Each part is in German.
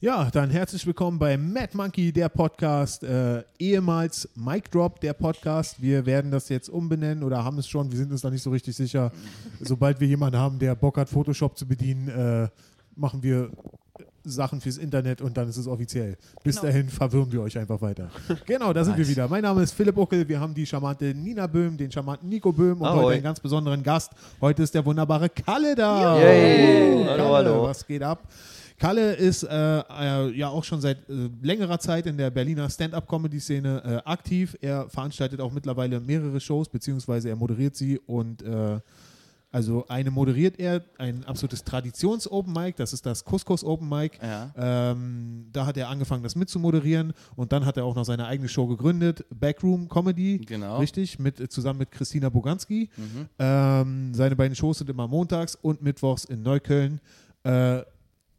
Ja, dann herzlich willkommen bei Mad Monkey, der Podcast, äh, ehemals Mic Drop, der Podcast. Wir werden das jetzt umbenennen oder haben es schon, wir sind uns da nicht so richtig sicher. Sobald wir jemanden haben, der Bock hat, Photoshop zu bedienen, äh, machen wir Sachen fürs Internet und dann ist es offiziell. Bis Genau. dahin verwirren wir euch einfach weiter. Genau, da sind wir Nice. wieder. Mein Name ist Philipp Uckel, wir haben die charmante Nina Böhm, den charmanten Nico Böhm und Ahoi. heute einen ganz besonderen Gast. Heute ist der wunderbare Kalle da. Yay. Hallo, hallo. Was geht ab? Kalle ist äh, äh, ja auch schon seit äh, längerer Zeit in der Berliner Stand-up-Comedy-Szene äh, aktiv. Er veranstaltet auch mittlerweile mehrere Shows, beziehungsweise er moderiert sie und äh, also eine moderiert er, ein absolutes Traditions-Open Mic, das ist das Couscous Open Mic. Ja. Ähm, da hat er angefangen, das mitzumoderieren und dann hat er auch noch seine eigene Show gegründet, Backroom Comedy. Genau. Richtig, mit, zusammen mit Christina Boganski. Mhm. Ähm, seine beiden Shows sind immer montags und mittwochs in Neukölln. Äh,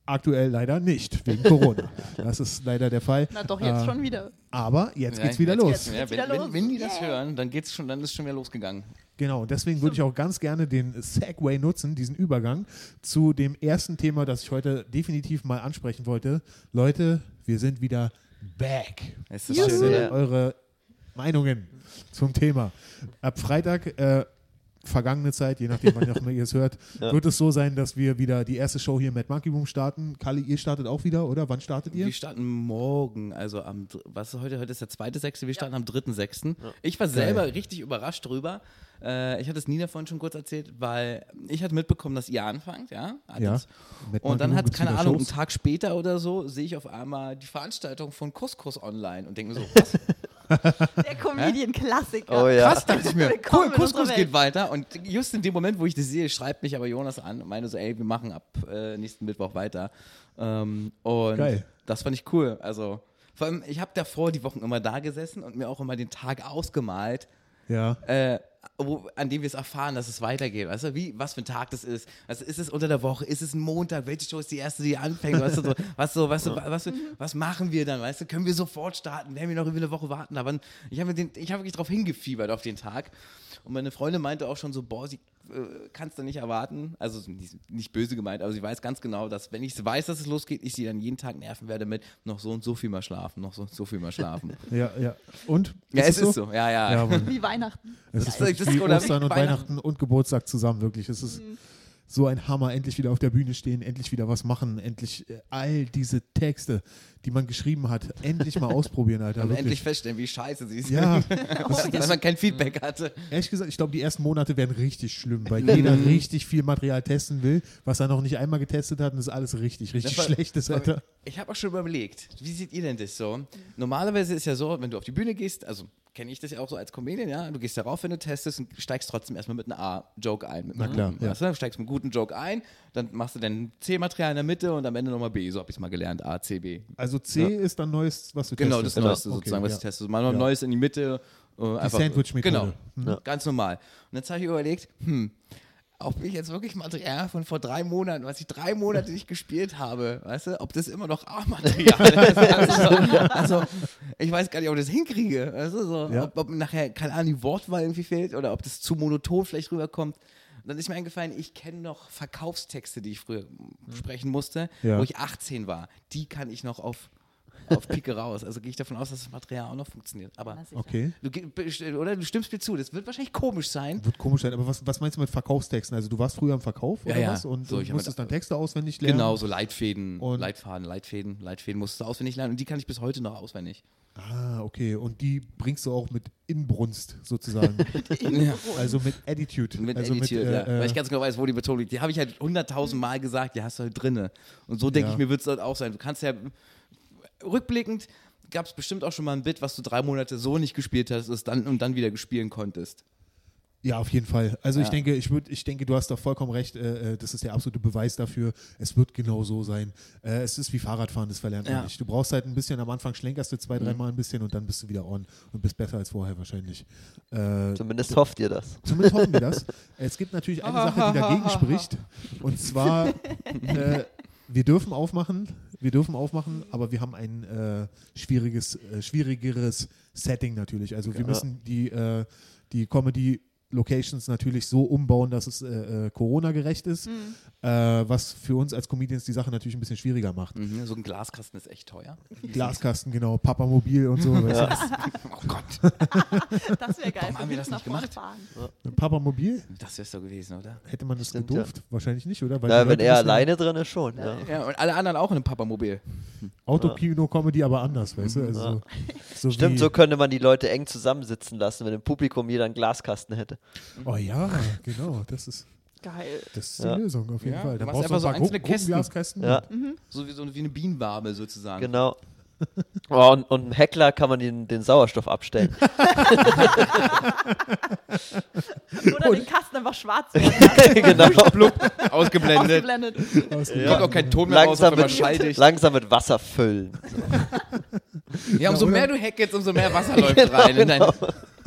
aktuell leider nicht, wegen Corona. das ist leider der Fall. Na doch, jetzt Äh, schon wieder. Aber jetzt Ja, geht's wieder jetzt los. geht's- Ja, wenn, wieder wenn, los. wenn die das Yeah. hören, dann geht's schon, dann ist schon wieder losgegangen. Genau, und deswegen würde ich auch ganz gerne den Segway nutzen, diesen Übergang zu dem ersten Thema, das ich heute definitiv mal ansprechen wollte. Leute, wir sind wieder back. Es ist Was schön, sind oder? eure Meinungen zum Thema? Ab Freitag, äh, vergangene Zeit, je nachdem, wann ihr auch immer ihr es hört, Ja. wird es so sein, dass wir wieder die erste Show hier mit Monkey Boom starten. Kali, ihr startet auch wieder, oder? Wann startet ihr? Wir starten morgen, also am, was ist heute? Heute ist der zweite Sechste, wir starten am dritten Sechsten. Ich war selber richtig überrascht drüber. Äh, ich hatte es Nina vorhin schon kurz erzählt, weil ich hatte mitbekommen, dass ihr anfangt, ja? Ja, Alles. Und dann hat, Boom keine Ahnung, Shows. einen Tag später oder so, sehe ich auf einmal die Veranstaltung von Couscous online und denke mir so, was? Der Comedian-Klassiker. Oh ja. Krass, dachte ich mir. Cool, Couscous geht weiter. Und just in dem Moment, wo ich das sehe, schreibt mich aber Jonas an und meine so, ey, wir machen ab äh, nächsten Mittwoch weiter. Ähm, und Geil. das fand ich cool. Also, vor allem, ich habe davor die Wochen immer da gesessen und mir auch immer den Tag ausgemalt, Ja. äh, wo, an dem wir es erfahren, dass es weitergeht. Weißt du, wie, was für ein Tag das ist. Also, ist es unter der Woche? Ist es ein Montag? Welche Show ist die erste, die anfängt? Weißt du, so, was, so, weißt du, was, was, was machen wir dann? Weißt du, können wir sofort starten? Werden wir noch über eine Woche warten? Aber ich habe habe wirklich drauf hingefiebert auf den Tag. Und meine Freundin meinte auch schon so, boah, sie äh, kann es da nicht erwarten. Also nicht, nicht böse gemeint, aber sie weiß ganz genau, dass wenn ich weiß, dass es losgeht, ich sie dann jeden Tag nerven werde mit noch so und so viel mal schlafen, noch so und so viel mal schlafen. Ja, ja. Und? ja, es ist so. Ja, ja. Ja, Mann. Wie Weihnachten. Es ist ist- wie Ostern und Weihnachten. Weihnachten und Geburtstag zusammen, wirklich. Es ist so ein Hammer, endlich wieder auf der Bühne stehen, endlich wieder was machen, endlich äh, all diese Texte, die man geschrieben hat, endlich mal ausprobieren, Alter. Und wirklich. endlich feststellen, wie scheiße sie ist. Ja, Weil man kein Feedback hatte. ehrlich gesagt, ich glaube, die ersten Monate werden richtig schlimm, weil jeder richtig viel Material testen will, was er noch nicht einmal getestet hat und das ist alles richtig, richtig Das war- schlechtes, Alter. Ich habe auch schon überlegt, wie seht ihr denn das so? Normalerweise ist ja so, wenn du auf die Bühne gehst, also kenne ich das ja auch so als Comedian, ja, du gehst da rauf, wenn du testest und steigst trotzdem erstmal mit einem A-Joke ein. Mit Na klar, ja. weißt du? Du steigst mit einem guten Joke ein, dann machst du dein C-Material in der Mitte und am Ende nochmal B, so habe ich es mal gelernt, A, C, B. Also C ist dann Neues, was du Genau, das testest. Neueste Okay, sozusagen, was ja. ich teste. Mal Ja. Neues in die Mitte. Äh, einfach- Sandwich-Methode. Genau, ganz normal. Und jetzt habe ich überlegt, hm, ob ich jetzt wirklich Material von vor drei Monaten, was ich drei Monate nicht gespielt habe, weißt du, ob das immer noch A-Material ist. Also, so, also, ich weiß gar nicht, ob ich das hinkriege. Weißt du, so, Ja. ob, ob nachher, keine Ahnung, die Wortwahl irgendwie fehlt oder ob das zu monoton vielleicht rüberkommt. Und dann ist mir eingefallen, ich kenne noch Verkaufstexte, die ich früher sprechen musste, Ja. wo ich 18 war. Die kann ich noch auf, auf Pike raus. Also gehe ich davon aus, dass das Material auch noch funktioniert. Aber. Okay. du, oder du stimmst mir zu, das wird wahrscheinlich komisch sein. Wird komisch sein, aber was, was meinst du mit Verkaufstexten? Also du warst früher im Verkauf Ja, oder ja. was und, So, ich musstest dann Texte auswendig lernen? Genau, so Leitfäden, Und- Leitfaden, Leitfäden, Leitfäden musst du auswendig lernen und die kann ich bis heute noch auswendig. Ah, okay. Und die bringst du auch mit Inbrunst sozusagen. Ja. also mit Attitude. Mit also Attitude, mit, ja. äh, Weil ich ganz genau weiß, wo die Betonung liegt. Die habe ich halt hunderttausend Mal gesagt, die hast du halt drinne. Und so denke Ja. ich mir, wird es dort auch sein. Du kannst ja rückblickend gab es bestimmt auch schon mal ein Bit, was du drei Monate so nicht gespielt hast ist dann, und dann wieder gespielen konntest. Ja, auf jeden Fall. Also ich Ja. denke, ich würd, ich denke, du hast da vollkommen recht. Äh, äh, das ist der absolute Beweis dafür. Es wird genau so sein. Äh, es ist wie Fahrradfahren, das verlernt man Ja. Mhm. nicht. Du brauchst halt ein bisschen am Anfang schlenkerst du zwei, dreimal ein bisschen und dann bist du wieder on und bist besser als vorher wahrscheinlich. Äh, Zumindest hofft ihr das. Zumindest hoffen wir das. Es gibt natürlich eine Sache, die dagegen spricht. Und zwar, äh, wir dürfen aufmachen, wir dürfen aufmachen, aber wir haben ein äh, schwieriges, äh, schwierigeres Setting natürlich. Also wir müssen die, äh, die Comedy Locations natürlich so umbauen, dass es äh, äh, Corona-gerecht ist, äh, was für uns als Comedians die Sache natürlich ein bisschen schwieriger macht. Mhm, so ein Glaskasten ist echt teuer. Glaskasten, genau, Papamobil und so. weißt Oh Gott, Das wäre geil. Warum haben wir das nicht gemacht? Du? Papamobil? das wär's doch gewesen, oder? Hätte man das Stimmt, gedurft? Wahrscheinlich nicht, oder? Weil Na, die wenn er ja alleine drin ist, schon. Ja. Ja, und alle anderen auch in einem Papamobil. Autokino-Comedy, aber anders, weißt du? Also so, so Stimmt, so könnte man die Leute eng zusammensitzen lassen, wenn im Publikum jeder einen Glaskasten hätte. Oh ja, genau, das ist, Geil. das ist Ja. die Lösung auf jeden Ja, Fall. machst brauchst du einfach ein so einzelne Gruppen- Kästen. Gruppengaskästen. Ja, So wie, so wie eine Bienenwabe sozusagen. genau. Oh, und, und einem Heckler kann man den, den Sauerstoff abstellen. Oder den Kasten einfach schwarz werden. genau. Ausgeblendet. Ausgeblendet. Ausgegeben. Kommt auch kein Ton mehr raus, Langsam mit, schalldicht. langsam mit Wasser füllen. Ja, umso Ja, oder? mehr du hackst, umso mehr Wasser läuft rein. In dein, Ja,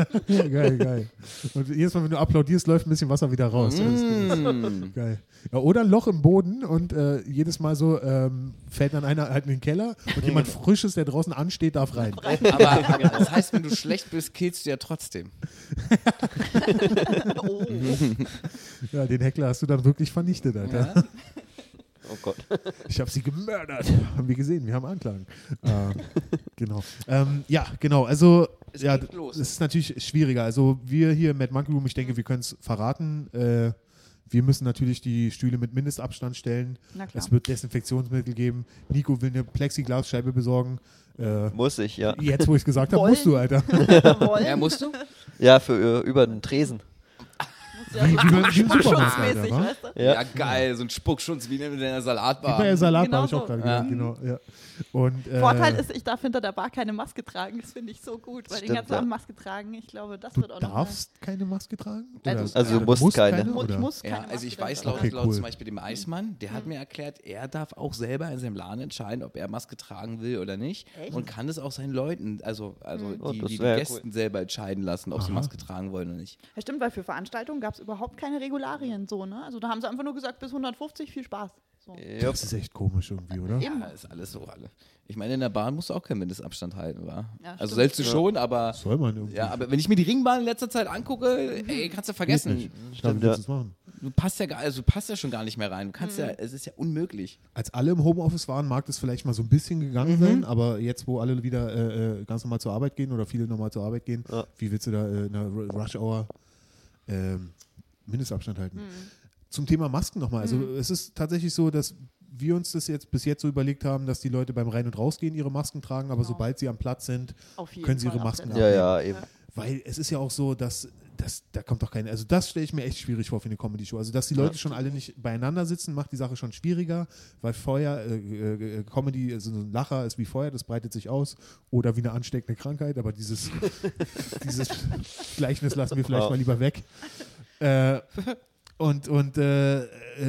geil, geil. Und jedes Mal, wenn du applaudierst, läuft ein bisschen Wasser wieder raus. Mm. Geil. Ja, oder ein Loch im Boden und äh, jedes Mal so ähm, fällt dann einer halt in den Keller und jemand Frisches, der draußen ansteht, darf rein. Aber, das heißt, wenn du schlecht bist, killst du ja trotzdem. Oh. Ja, den Heckler hast du dann wirklich vernichtet, Alter. Ja? Oh Gott. Ich habe sie gemördert. Haben wir gesehen, wir haben Anklagen. ähm, genau. Ähm, ja, genau. Also, Es ja, geht los. es ist natürlich schwieriger. Also, wir hier im Mad Monkey Room, ich denke, wir können es verraten. Äh, wir müssen natürlich die Stühle mit Mindestabstand stellen. Na klar. Es wird Desinfektionsmittel geben. Nico will eine Plexiglasscheibe besorgen. Äh, Muss ich, ja. jetzt, wo ich es gesagt habe, musst du, Alter. Ja, musst du? Ja, für äh, über den Tresen. Ja, Wie, wie, beim- wie im Supermarkt, Alter, Schutzmäßig, wa? weißt du? Ja, geil. So ein Spuckschutz wie in der Wie Salatbar. bei der Salatbar Genau habe ich auch so. gerade Ja. Genau, ja. Und, äh, Vorteil ist, ich darf hinter der Bar keine Maske tragen. Das finde ich so gut, weil den Stimmt, ganzen ja. Abend Maske tragen, ich glaube, das Du wird auch noch darfst keine Maske tragen? Ja, Oder- du- Also du oder musst keine. oder? Ich muss keine Ja, also ich weiß laut, Okay, laut cool. zum Beispiel dem Eismann, der hat mir erklärt, er darf auch selber in seinem Laden entscheiden, ob er Maske tragen will oder nicht. Echt? Und kann es auch seinen Leuten, also, also Oh, die, die, die Gästen selber entscheiden lassen, ob sie. Maske tragen wollen oder nicht. Ja, stimmt, weil für Veranstaltungen gab es überhaupt keine Regularien so, ne? Also da haben sie einfach nur gesagt, bis 150 viel Spaß. So. Ja, Das ist echt komisch irgendwie, oder? Eben. Ja, ist alles so alle. Ich meine, in der Bahn musst du auch keinen Mindestabstand halten, wa? Ja, also selbst du schon, aber Soll man irgendwie. ja, aber wenn ich mir die Ringbahn in letzter Zeit angucke, ey, kannst du vergessen. Stimmt, ja. machen. Du passt ja gar, also du passt ja schon gar nicht mehr rein. Du kannst ja, es ist ja unmöglich. Als alle im Homeoffice waren, mag das vielleicht mal so ein bisschen gegangen sein, aber jetzt, wo alle wieder äh, äh, ganz normal zur Arbeit gehen oder viele normal zur Arbeit gehen, Ja. wie willst du da äh, in der Ru- Rush Hour ähm, Mindestabstand halten? Zum Thema Masken nochmal. Also es ist tatsächlich so, dass wir uns das jetzt bis jetzt so überlegt haben, dass die Leute beim Rein- und Rausgehen ihre Masken tragen, aber Genau. sobald sie am Platz sind, können sie Fall ihre Masken aufsetzen. ja, ja, eben. Weil es ist ja auch so, dass, dass da kommt doch keine, also das stelle ich mir echt schwierig vor für eine Comedy-Show. Also dass die Leute schon alle nicht beieinander sitzen, macht die Sache schon schwieriger, weil Feuer, äh, äh, äh, Comedy, also so ein Lacher ist wie Feuer, das breitet sich aus oder wie eine ansteckende Krankheit, aber dieses, dieses Gleichnis lassen wir vielleicht Ja. mal lieber weg. Äh, und, und äh, äh,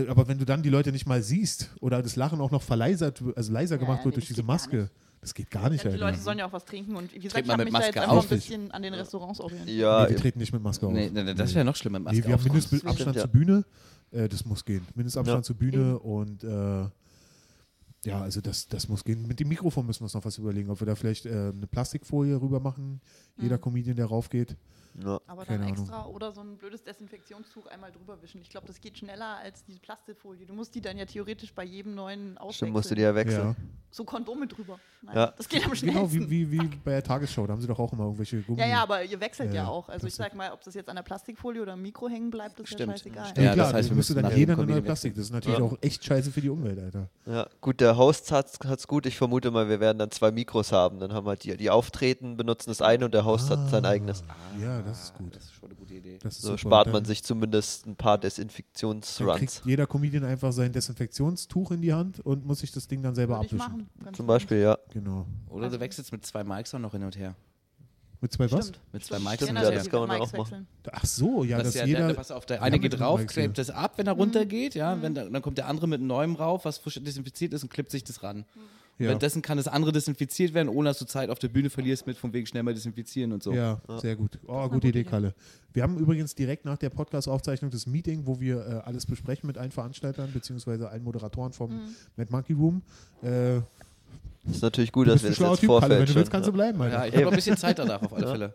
aber wenn du dann die Leute nicht mal siehst oder das Lachen auch noch verleisert, also leiser Ja, gemacht wird nee, durch diese Maske, das geht gar nicht. Ja, die. Leute sollen ja auch was trinken und wie gesagt, ich man habe mit mich da jetzt Maske einfach ein bisschen an den Restaurants orientiert. Ja, nee, wir treten nicht mit Maske auf. Nee, nee, das wäre noch schlimmer. mit Nee, Maske wir haben. Mindestabstand Stimmt, ja. zur Bühne. Äh, das muss gehen. Mindestabstand Ja. zur Bühne und äh, ja, also das, das muss gehen. Mit dem Mikrofon müssen wir uns noch was überlegen, ob wir da vielleicht äh, eine Plastikfolie rüber machen. Jeder Comedian, der raufgeht. Ja. Aber Keine dann Ahnung. extra oder so ein blödes Desinfektionstuch einmal drüber wischen. Ich glaube, das geht schneller als diese Plastikfolie. Du musst die dann ja theoretisch bei jedem neuen auswechseln. Stimmt, musst du die ja wechseln. Ja. So Kondome drüber. Nein, Ja. Das geht am Genau schnellsten. wie, wie, wie bei der Tagesschau. Da haben sie doch auch immer irgendwelche Gummi. ja, ja, aber ihr wechselt Ja, ja, ja, auch. Also ich Plastik. sag mal, ob das jetzt an der Plastikfolie oder am Mikro hängen bleibt, ist ja Stimmt. scheißegal. Stimmt. Ja, Ja, klar, das heißt, wir müsste müssen dann nach jeder jedem eine neue Plastik. Das ist natürlich Ja. auch echt scheiße für die Umwelt, Alter. Ja, gut, der Host hat es gut. Ich vermute mal, wir werden dann zwei Mikros haben. Dann haben wir die, die auftreten, benutzen das eine und der Host hat sein eigenes. Ja, das ist gut. Das ist schon eine gute Idee. So super. spart Dann- man sich zumindest ein paar Dann Desinfektionsruns. kriegt jeder Comedian einfach sein Desinfektionstuch in die Hand und muss sich das Ding dann selber Würde abwischen. Zum. Beispiel, ja. Genau. Oder du wechselst mit zwei Mics auch noch hin und her. Mit zwei was? Stimmt. Mit zwei Stimmt, hin ja, das kann man auch machen. wechseln. Ach so, ja, Das dass ist ja, jeder. der, pass auf, der eine geht Mic, klebt das ab, wenn er runtergeht, ja, wenn da, dann kommt der andere mit neuem rauf, was frisch desinfiziert ist und klippt sich das ran. Ja. Währenddessen kann das andere desinfiziert werden, ohne dass du Zeit auf der Bühne verlierst mit von wegen schnell mal desinfizieren und so. Ja, sehr gut. Oh, gute gute Idee. Kalle. Wir haben übrigens direkt nach der Podcast-Aufzeichnung das Meeting, wo wir äh, alles besprechen mit allen Veranstaltern, beziehungsweise allen Moderatoren vom Mad Monkey Room. Äh, Ist natürlich gut, dass wir das jetzt Typ, Kalle. Wenn du willst, kannst du bleiben, Ja, Alter. ich habe ein bisschen Zeit danach auf alle Fälle.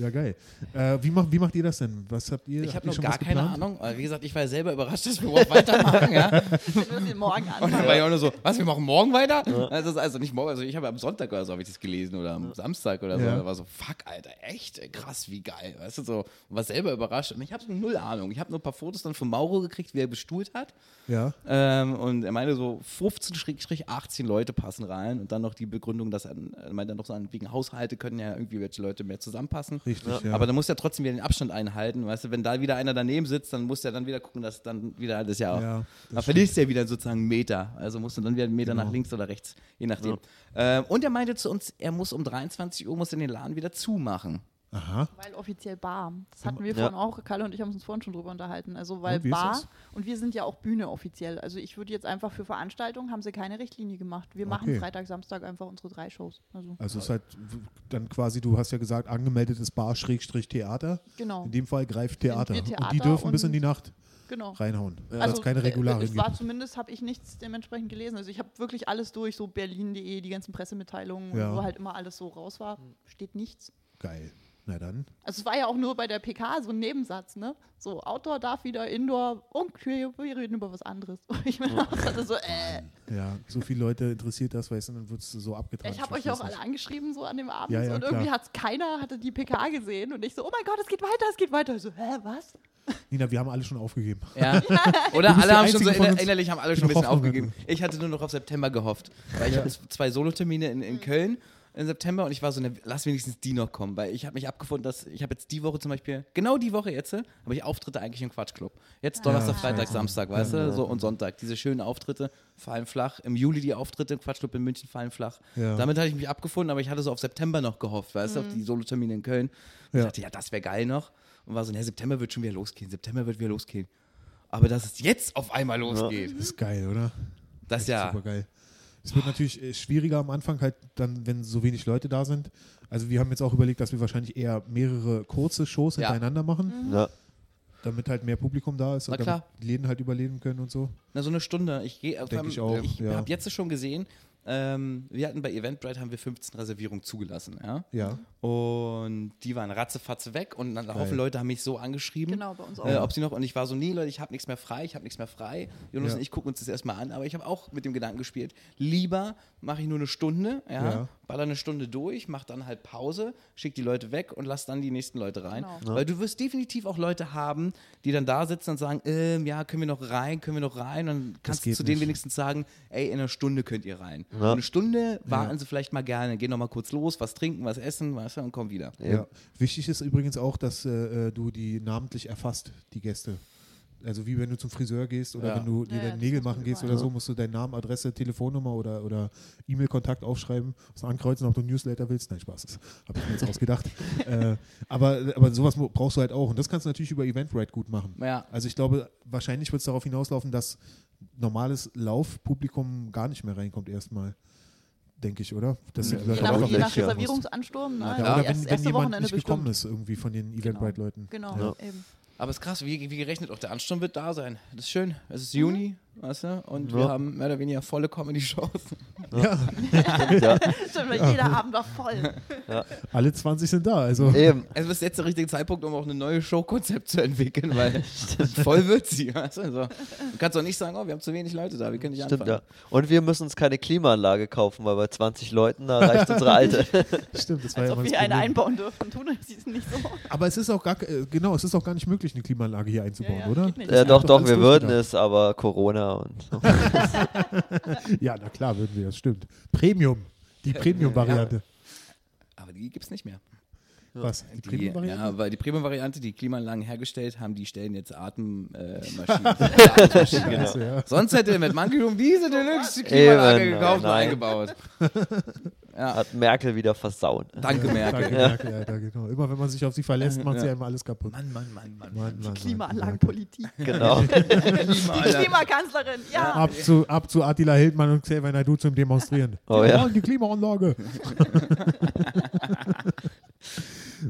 Ja, geil. Äh, wie, macht, wie macht ihr das denn? Was habt ihr? Ich habe noch schon gar keine? Ahnung. Wie gesagt, ich war ja selber überrascht, dass wir überhaupt weitermachen. Ja? Wir müssen morgen Und dann war anfangen. ich auch nur so, was, wir machen morgen weiter? Also, also nicht morgen, also ich habe am Sonntag oder so habe ich das gelesen oder am Samstag oder so. Ja. Da war so, fuck, Alter, echt? Krass, wie geil. Weißt du, so, und war selber überrascht. Und ich habe null Ahnung. Ich habe nur ein paar Fotos dann von Mauro gekriegt, wie er bestuhlt hat. Ja. Ähm, und er meinte so, 15-18 Leute passen rein. Und dann noch die Begründung, dass er, er meinte dann noch so, wegen Haushalte können ja irgendwie welche Leute mehr zusammenpassen. Richtig, ja. Aber dann muss er trotzdem wieder den Abstand einhalten, weißt du, wenn da wieder einer daneben sitzt, dann muss er dann wieder gucken, dass dann wieder alles ja auch. Ja, das dann verlierst du ja wieder sozusagen einen Meter. Also musst du dann wieder einen Meter Genau. nach links oder rechts, je nachdem. Ähm, und er meinte zu uns, er muss um 23 Uhr muss er den Laden wieder zumachen. Aha. Weil offiziell Bar. Das hatten wir Ja. vorhin auch. Kalle und ich haben uns vorhin schon drüber unterhalten. Also weil Und Bar und wir sind ja auch Bühne offiziell. Also ich würde jetzt einfach für Veranstaltungen haben sie keine Richtlinie gemacht. Wir machen Okay. Freitag, Samstag einfach unsere drei Shows. Also Also es ist halt dann quasi, du hast ja gesagt, angemeldetes Bar-Theater. genau, In dem Fall greift Theater. wir und die Theater dürfen bis in und- die Nacht genau. reinhauen. Ja. Also es keine äh, Regularien es war gibt. zumindest, habe ich nichts dementsprechend gelesen. Also ich habe wirklich alles durch, so berlin.de, die ganzen Pressemitteilungen, Ja. und wo halt immer alles so raus war, steht nichts. Geil. Na dann. Also es war ja auch nur bei der PK so ein Nebensatz, ne? So, Outdoor darf wieder, Indoor, und wir wir reden über was anderes. Und ich mir auch gerade so, äh. Ja, so viele Leute interessiert das, weißt du, dann wird es so abgetragen. Ich habe euch auch alle angeschrieben so an dem Abend Ja, ja, und klar. irgendwie hat keiner hatte die PK gesehen und ich so, oh mein Gott, es geht weiter, es geht weiter. Ich so, hä, was? Nina, wir haben alle schon aufgegeben. Ja. Oder alle haben schon so inner- innerlich haben alle schon ein bisschen Hoffnung aufgegeben. Ich hatte nur noch auf September gehofft. Weil ich jetzt zwei Solotermine in, in Köln im September und ich war so, ne, lass wenigstens die noch kommen, weil ich habe mich abgefunden, dass ich habe jetzt die Woche zum Beispiel, genau die Woche jetzt, habe ich Auftritte eigentlich im Quatschclub. Jetzt Donnerstag, Ja. Freitag, Samstag, weißt du, so und Sonntag. Diese schönen Auftritte fallen flach. Im Juli die Auftritte im Quatschclub in München fallen flach. Ja. Damit hatte ich mich abgefunden, aber ich hatte so auf September noch gehofft, weißt du, auf die Solotermine in Köln. Und Ja. ich dachte, ja, das wäre geil noch. Und war so, ne, September wird schon wieder losgehen, September wird wieder losgehen. Aber dass es jetzt auf einmal losgeht, Das ist geil, oder? das ist ja. Super geil. Es wird natürlich äh, schwieriger am Anfang, halt dann, wenn so wenig Leute da sind. Also wir haben jetzt auch überlegt, dass wir wahrscheinlich eher mehrere kurze Shows Ja. hintereinander machen, Ja. damit halt mehr Publikum da ist Na und damit klar. die Läden halt überleben können und so. Na, so eine Stunde. Ich gehe, ich auch, ich ja. habe jetzt schon gesehen, ähm, wir hatten bei Eventbrite haben wir 15 Reservierungen zugelassen, ja. Ja. Und die waren ratzefatze weg und dann ein Haufen Leute haben mich so angeschrieben. Genau, bei uns auch. Äh, ob sie noch, und ich war so, nee, Leute, ich habe nichts mehr frei, ich habe nichts mehr frei. Jonas Ja. und ich gucken uns das erstmal an, aber ich habe auch mit dem Gedanken gespielt, lieber mache ich nur eine Stunde, ja, Ja. baller eine Stunde durch, mach dann halt Pause, schick die Leute weg und lass dann die nächsten Leute rein. Genau. Weil du wirst definitiv auch Leute haben, die dann da sitzen und sagen, ähm, ja, können wir noch rein, können wir noch rein? Und dann kannst du zu denen nicht. wenigstens sagen, ey, in einer Stunde könnt ihr rein. Ja. Eine Stunde warten sie vielleicht mal gerne, gehen noch mal kurz los, was trinken, was essen, du, und kommen wieder. Ja. Wichtig ist übrigens auch, dass äh, äh, du die namentlich erfasst, die Gäste. Also wie wenn du zum Friseur gehst oder Ja. wenn du dir Ja, ja, deine Nägel machen gehst oder so, musst du deinen Namen, Adresse, Telefonnummer oder, oder E-Mail-Kontakt aufschreiben, musst du ankreuzen, ob du ein Newsletter willst. Nein, Spaß, das habe ich mir jetzt ausgedacht. äh, aber, aber sowas brauchst du halt auch und das kannst du natürlich über Eventbrite gut machen. Ja. Also ich glaube, wahrscheinlich wird es darauf hinauslaufen, dass normales Laufpublikum gar nicht mehr reinkommt erstmal. Denke ich, oder? Das sind die Je Leute nach, je nach ja. Reservierungsansturm, ne? Ja, Also oder die wenn, wenn erste jemand Wochenende nicht gekommen bestimmt. ist irgendwie von den Eventbrite-Leuten. Genau, Ja. eben. Aber es ist krass, wie, wie gerechnet, auch der Ansturm wird da sein. Das ist schön. Es ist Juni, weißt du, und wir Ja. haben mehr oder weniger volle Comedy-Shows. Ja, ja. Stimmt, weil jeder Abend war voll. alle 20 sind da. Also Eben. Es ist jetzt der richtige Zeitpunkt, um auch eine neue Show-Konzept zu entwickeln, weil voll wird sie. Weißt du? kannst doch nicht sagen, oh, wir haben zu wenig Leute da, wir können nicht Stimmt, anfangen. ja. Und wir müssen uns keine Klimaanlage kaufen, weil bei 20 Leuten, da reicht unsere alte. stimmt, das war Als ja ob wir eine einbauen dürften. Tun sie es nicht so. Aber es ist auch gar, äh, genau, es ist auch gar nicht möglich, eine Klimaanlage hier einzubauen, Ja, ja, oder? ja, Ja, doch, doch doch, wir würden es, aber Corona und so. Ja, na klar würden wir, das stimmt. Premium, die Premium-Variante. Aber die gibt es nicht mehr. Was? Die Die, Premium-Variante? ja, weil die Premium-Variante, die Klimaanlagen hergestellt haben, die stellen jetzt Atemmaschinen. Atmungsmaschinen. Scheiße, ja. Sonst hätte mit Monkey Room diese Deluxe-Klimaanlage Eben, gekauft und nein. eingebaut. Ja, Hat Merkel wieder versaut. danke, Merkel. Danke, Merkel, ja, da, genau. Immer wenn man sich auf sie verlässt, macht sie Ja. einmal alles kaputt. Mann, Mann, Mann, Mann. Mann, Mann, Mann, Klimaanlagenpolitik. Genau. Die. Klimakanzlerin, ja. Ab zu, ab zu Attila Hildmann und Xavier Naidu zum Demonstrieren. Oh ja. die Klimaanlage.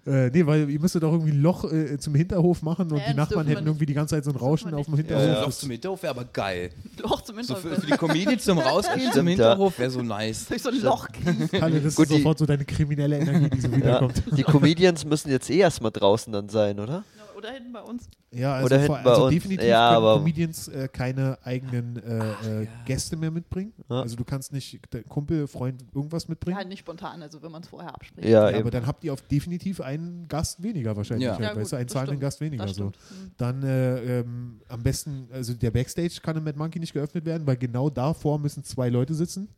Äh, nee, weil ihr müsstet doch irgendwie ein Loch äh, zum Hinterhof machen und Ja, die Nachbarn hätten irgendwie die ganze Zeit so ein Rauschen auf dem. Hinterhof. Ja, Das- zum Hinterhof wäre aber geil. Doch, zum So für, Hintergrund. für die Comedians zum Rausgehen zum. Hinterhof wäre so nice. Durch so ein Loch gehen. Kalle, das Gut, ist sofort so deine kriminelle Energie, die so Ja. wiederkommt. Die Comedians müssen jetzt eh erstmal draußen dann sein, oder? Oder hinten bei uns. Ja, also, Oder vor, also uns. definitiv Ja, können aber- Comedians äh, keine eigenen äh, äh, Gäste mehr mitbringen. Ja. Also du kannst nicht der Kumpel, Freund irgendwas mitbringen. Ja, halt nicht spontan, also wenn man es vorher abspricht. Ja, Ja, aber dann habt ihr auf definitiv einen Gast weniger wahrscheinlich. Ja. Halt, Ja, weißt du, gut, einen zahlenden stimmt. Gast weniger. Das So. Mhm. Dann äh, ähm, am besten, also der Backstage kann im Mad Monkey nicht geöffnet werden, weil genau davor müssen zwei Leute sitzen.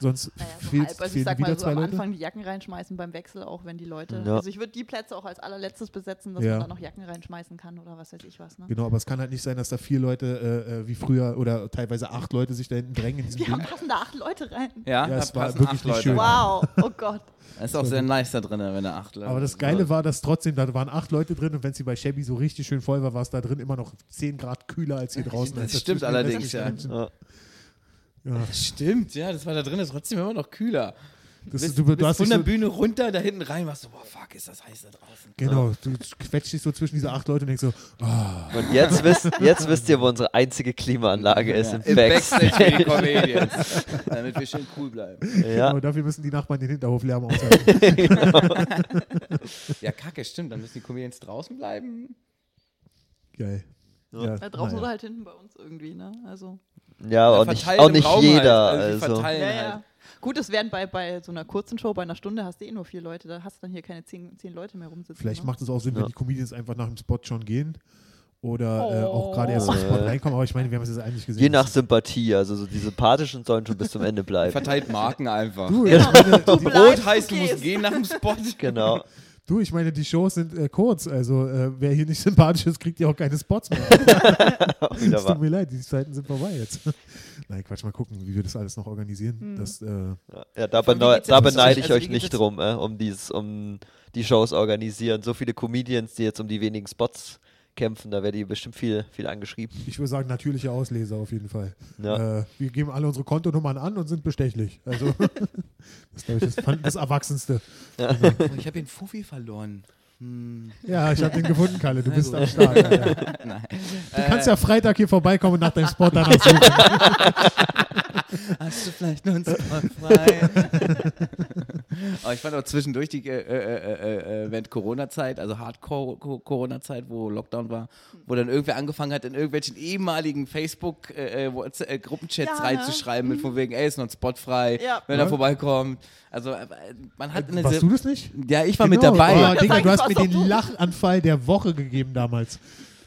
Sonst Naja, so fehlt, halb. Also ich sag wieder mal so zwei am Leute. Anfang die Jacken reinschmeißen beim Wechsel, auch wenn die Leute. Ja. Also ich würde die Plätze auch als allerletztes besetzen, dass Ja. man da noch Jacken reinschmeißen kann oder was weiß ich was. Ne? Genau, aber es kann halt nicht sein, dass da vier Leute äh, äh, wie früher oder teilweise acht Leute sich da hinten drängen in Wir haben passen da acht Leute rein. Ja, Ja, da es war wirklich acht nicht schön. Wow, oh Gott. Das ist auch sehr nice da drin, wenn da acht Leute Aber das Geile war, dass trotzdem, da waren acht Leute drin und wenn sie bei Shabby so richtig schön voll war, war es da drin immer noch 10 Grad kühler als hier draußen. Das als stimmt allerdings, ja. Ja. Ja, Stimmt, ja, das war da drin, ist trotzdem immer noch kühler. das, bist, du, du bist hast von der so, Bühne runter, da hinten rein, warst du, boah, fuck, ist das heiß da draußen. Genau, du quetscht dich so zwischen diese acht Leute und denkst so, ah, Und jetzt wisst, jetzt wisst ihr, wo unsere einzige Klimaanlage ist, im Im Backstage für die Backstage. Comedians, damit wir schön cool bleiben. Ja, genau, dafür müssen die Nachbarn den Hinterhoflärm aushalten. Ja, kacke, stimmt, dann müssen die Comedians draußen bleiben. Geil. Ja, Da draußen naja. oder halt hinten bei uns irgendwie, ne? Also. Ja aber auch nicht, auch nicht Raum jeder. Halt. Also, Also. verteilen Ja, halt. ja. Gut, es werden bei, bei so einer kurzen Show, bei einer Stunde hast du eh nur vier Leute, da hast du dann hier keine zehn, zehn Leute mehr rumsitzen. Vielleicht ne? macht es auch Sinn, wenn Ja. die Comedians einfach nach dem Spot schon gehen. Oder äh, auch Oh. gerade erst im Spot Äh. reinkommen, aber ich meine, wir haben es jetzt eigentlich gesehen. Je nach Sympathie, also so die Sympathischen sollen schon bis zum Ende bleiben. Verteilt Marken einfach. Du, ich meine, die, Rot bleibst, heißt, du du musst gehen nach dem Spot. Genau. Du, ich meine, die Shows sind äh, kurz. Also, äh, wer hier nicht sympathisch ist, kriegt ja auch keine Spots mehr. Es tut mir leid, die Zeiten sind vorbei jetzt. Nein, Quatsch, mal gucken, wie wir das alles noch organisieren. Hm. Das, äh, Ja, da, beneide ich Also, euch nicht drum, äh, um, dieses, um die Shows organisieren. So viele Comedians, die jetzt um die wenigen Spots kämpfen, da werdet ihr bestimmt viel, viel angeschrieben. ich würde sagen, natürliche Ausleser auf jeden Fall. Ja. Äh, wir geben alle unsere Kontonummern an und sind bestechlich. Also, das ist, glaube ich, das, das Erwachsenste. Oh, ich habe den Fuffi verloren. Hm. Ja, ich habe den gefunden, Kalle. Du bist am Start. Du kannst ja Freitag hier vorbeikommen und nach deinem Spot danach suchen. Hast du vielleicht noch einen Spot frei? Aber ich fand auch zwischendurch die äh, äh, äh, äh, während Corona-Zeit, also Hardcore-Corona-Zeit, wo Lockdown war, wo dann irgendwer angefangen hat, in irgendwelchen ehemaligen Facebook-Gruppenchats Ja, ne? reinzuschreiben, mit von wegen, ey, ist noch ein Spot frei, Ja. wenn Ja. er vorbeikommt. Also äh, man hat eine Warst du das nicht? Ja, ich war mit Genau. dabei. Oh, Ja, Digga, du hast mir den. Lachanfall der Woche gegeben damals.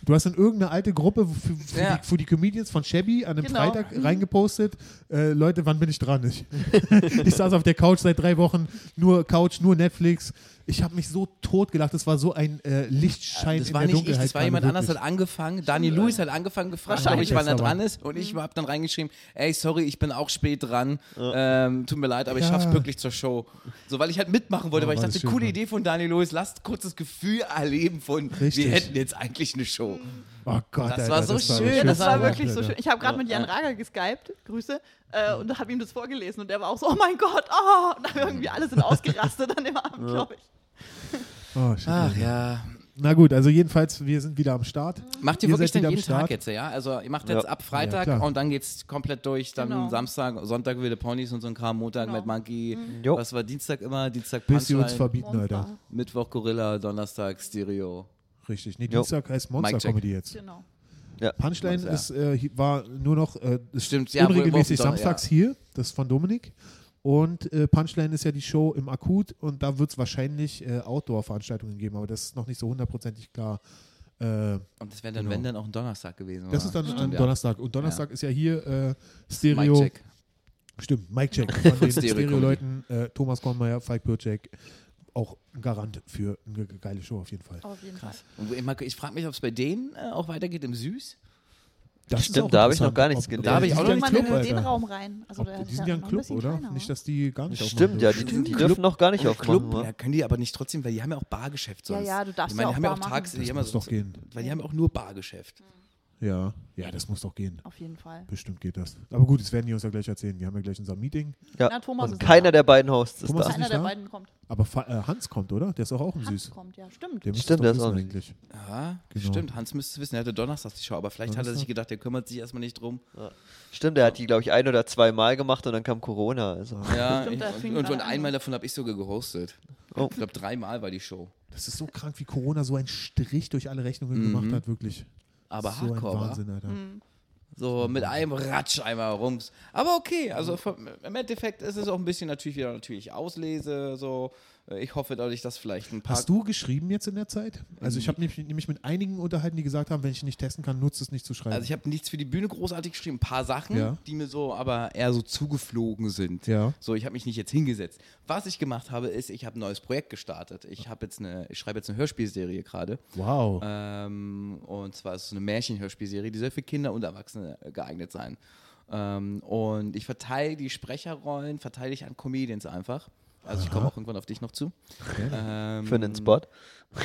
Du hast in irgendeine alte Gruppe für, für, Ja. die, für die Comedians von Shabby an einem Genau. Freitag reingepostet. Äh, Leute, wann bin ich dran? Ich, ich saß auf der Couch seit drei Wochen, nur Couch, nur Netflix. Ich habe mich so tot gelacht. Das war so ein äh, Lichtschein das in war der nicht ich, Dunkelheit. das war jemand anders, wirklich. hat angefangen. Daniel Lewis hat angefangen, gefragt, ob ich wann er dran ist. Und ich habe dann reingeschrieben, ey, sorry, ich bin auch spät dran. Ähm, tut mir leid, aber ich Ja. schaff's pünktlich zur Show. So, weil ich halt mitmachen wollte, Oh, weil ich dachte, coole. Idee von Daniel Lewis, lasst kurz das Gefühl erleben von, Richtig. wir hätten jetzt eigentlich eine Show. Oh Gott, Das Alter, war so schön, Ja, das Das war war wirklich so schön. Ich habe gerade mit Jan Rager geskypt, Grüße, äh, und habe ihm das vorgelesen und der war auch so, oh mein Gott, oh, und dann irgendwie alle sind ausgerastet an dem Abend, glaube ich. Oh, shit. Ach ja. Na gut, also jedenfalls, wir sind wieder am Start. Macht ihr, Ihr wirklich dann am jeden Tag Start? jetzt, ja? Also ihr macht Ja. jetzt ab Freitag Ja, und dann geht's komplett durch, dann Genau. Samstag, Sonntag wilde Ponys und so ein Kram, Montag Genau. Mad Monkey, Jo. was war Dienstag immer? Dienstag Bis sie uns verbieten, Alter. Mittwoch Gorilla, Donnerstag Stereo. Richtig. Nee, Jo. Dienstag heißt Mic check. Monster-Comedy jetzt. Genau. Punchline Ja. ist, äh, war nur noch äh, Stimmt, ja, unregelmäßig wo- samstags ja. hier, das ist von Dominik. Und äh, Punchline ist ja die Show im Akut und da wird es wahrscheinlich äh, Outdoor-Veranstaltungen geben, aber das ist noch nicht so hundertprozentig klar. Äh, Und das wäre dann, Genau. wenn dann auch ein Donnerstag gewesen. das oder? ist dann ja. Donnerstag. Und Donnerstag ist ja hier äh, Stereo. check. Stimmt, Mike Check von den Stereo Stereo-Leuten. äh, Thomas Kornmeier, Falk Pircek. Auch ein Garant für eine ge- geile Show auf jeden Fall. Auf jeden Fall. Krass. Wo- ich frage mich, ob es bei denen äh, auch weitergeht im Süß. Das Stimmt, auch da habe ich noch gar nichts gelesen. Da habe ich auch noch ja ein Club, in den Alter. Raum rein. Also, der Ob, ist die sind ja ein Club, bisschen oder? kleiner. Nicht, dass die gar nicht Stimmt, ja, die, dürfen. die dürfen noch gar nicht aufmachen. Club, wa? ja, können die aber nicht trotzdem, weil die haben ja auch Bargeschäft Ja, sonst. ja, du darfst ich meine, ja die haben ja auch auch Tags, machen. die haben Das ja muss sonst, doch gehen. weil die haben auch nur Bargeschäft. Ja, ja, das muss doch gehen. Auf jeden Fall. Bestimmt geht das. Aber gut, das werden die uns ja gleich erzählen. Wir haben ja gleich unser Meeting. Ja. Na, Thomas Und ist keiner da. der beiden Hosts ist Thomas da. ist Einer nicht der da? beiden kommt. Aber Fa äh, Hans kommt, oder? Der ist auch, auch ein Hans Süß. kommt, ja, stimmt. Der Stimmt, der ist auch eigentlich. Ja, Genau. stimmt. Hans müsste es wissen. Er hatte donnerstags die Show, aber vielleicht hat er sich Donnerstag? gedacht, der kümmert sich erstmal nicht drum. Stimmt, er hat die, glaube ich, ein oder zwei Mal gemacht und dann kam Corona. Also. Ja, Stimmt, ich, und, fing und, und einmal davon habe ich sogar gehostet. Oh. Ich glaube, dreimal war die Show. Das ist so krank, wie Corona so einen Strich durch alle Rechnungen Mhm. gemacht hat, wirklich. Aber so ein Hardcore, wa? Wahnsinn, Alter. Mhm. So mit einem Ratsch einmal rums. Aber okay, also vom- im Endeffekt ist es auch ein bisschen natürlich wieder natürlich Auslese. So, ich hoffe dadurch, dass vielleicht ein paar. Hast du geschrieben jetzt in der Zeit? Also ich habe nämlich, nämlich mit einigen unterhalten, die gesagt haben, wenn ich nicht testen kann, nutzt es nicht zu schreiben. Also ich habe nichts für die Bühne großartig geschrieben, ein paar Sachen, Ja. die mir so aber eher so zugeflogen sind. Ja. So, ich habe mich nicht jetzt hingesetzt. Was ich gemacht habe, ist, ich habe ein neues Projekt gestartet. Ich habe jetzt eine, ich schreibe jetzt eine Hörspielserie gerade. wow. Ähm, und zwar ist es eine Märchenhörspielserie, die soll für Kinder und Erwachsene äh, geeignet sein. Ähm, und ich verteile die Sprecherrollen, verteile ich an Comedians einfach. Also ich komme auch irgendwann auf dich noch zu. Ähm, Für einen Spot.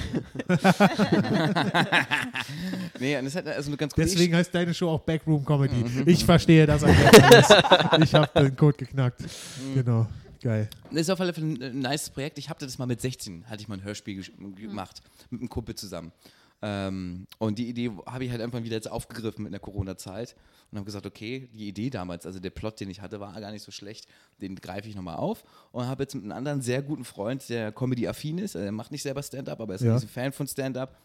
Nee, und das hat also eine ganz gute Deswegen heißt deine Show auch Backroom Comedy. Mhm. Ich verstehe das. ich habe den Code geknackt. Mhm. Genau. Geil. Das ist auf alle Fälle ein, nice Projekt. Ich habe das mal mit 16, hatte ich mal ein Hörspiel gemacht, mit einem Kumpel zusammen. Ähm, und die Idee habe ich halt einfach wieder jetzt aufgegriffen in der Corona-Zeit und habe gesagt, okay, die Idee damals, also der Plot, den ich hatte, war gar nicht so schlecht, den greife ich nochmal auf und habe jetzt mit einem anderen sehr guten Freund, der Comedy-affin ist, er macht nicht selber Stand-up, aber er ist Ja. ein Fan von Stand-up,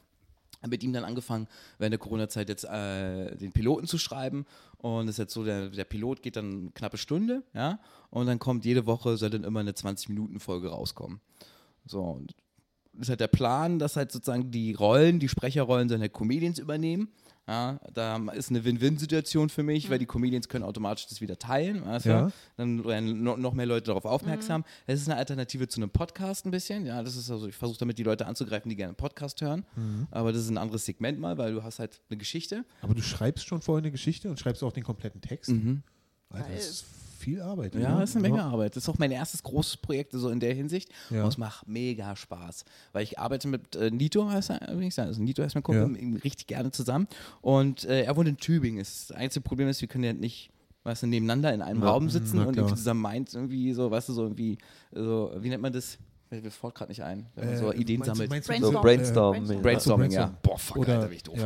mit ihm dann angefangen, während der Corona-Zeit jetzt äh, den Piloten zu schreiben. Und es ist jetzt so, der, der Pilot geht dann eine knappe Stunde, ja, und dann kommt jede Woche, soll dann immer eine 20-Minuten-Folge rauskommen. So, und ist halt der Plan, dass halt sozusagen die Rollen, die Sprecherrollen seine Comedians übernehmen. Ja, da ist eine Win-Win-Situation für mich, weil die Comedians können automatisch das wieder teilen. Du? Ja. Dann werden no- noch mehr Leute darauf aufmerksam. Es ist eine Alternative zu einem Podcast ein bisschen. Ja, das ist also, ich versuche damit die Leute anzugreifen, die gerne einen Podcast hören. Aber das ist ein anderes Segment mal, weil du hast halt eine Geschichte. Aber du schreibst schon vorher eine Geschichte und schreibst auch den kompletten Text. Alter, das ist viel Arbeit. Ja, das ist eine Menge Arbeit. Das ist auch mein erstes großes Projekt so in der Hinsicht. Ja. Und es macht mega Spaß. Weil ich arbeite mit äh, Nito, heißt er übrigens. Also Nito heißt mein Kumpel, Ja. richtig gerne zusammen. Und äh, er wohnt in Tübingen. Das einzige Problem ist, wir können ja nicht weißt du, nebeneinander in einem Ja. Raum sitzen und zusammen meint, irgendwie so, weißt du, so irgendwie, so, wie nennt man das? Mir fällt gerade nicht ein, wenn man so Äh, Ideen meinst du- sammelt. meinst du So Brainstorm. Brainstorm. Brainstorm. Brainstorming, Brainstorm. ja. Boah, fuck, Oder, Alter, bin ich doof.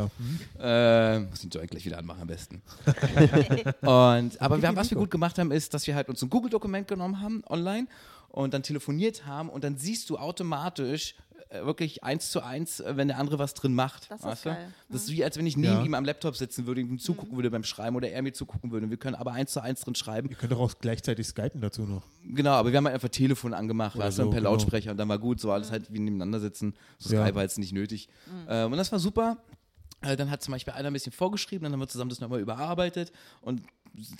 ja. Äh, muss den Joint gleich wieder anmachen am besten. und, aber wir haben, was wir gut gemacht haben, ist, dass wir halt uns ein Google-Dokument genommen haben online und dann telefoniert haben und dann siehst du automatisch wirklich eins zu eins, äh, wenn der andere was drin macht. Das ist du? geil. Das ist wie, als wenn ich neben Ja. ihm am Laptop sitzen würde, ihm zugucken Mhm. würde beim Schreiben oder er mir zugucken würde. Wir können aber eins zu eins drin schreiben. Ihr könnt doch auch gleichzeitig skypen dazu noch. Genau, aber wir haben halt einfach Telefon angemacht, Oder weißt du, so, per genau. Lautsprecher und dann war gut, so alles halt wie nebeneinander sitzen. So Ja. Skype war jetzt nicht nötig. Ähm, und das war super. Äh, dann hat zum Beispiel einer ein bisschen vorgeschrieben, dann haben wir zusammen das nochmal überarbeitet und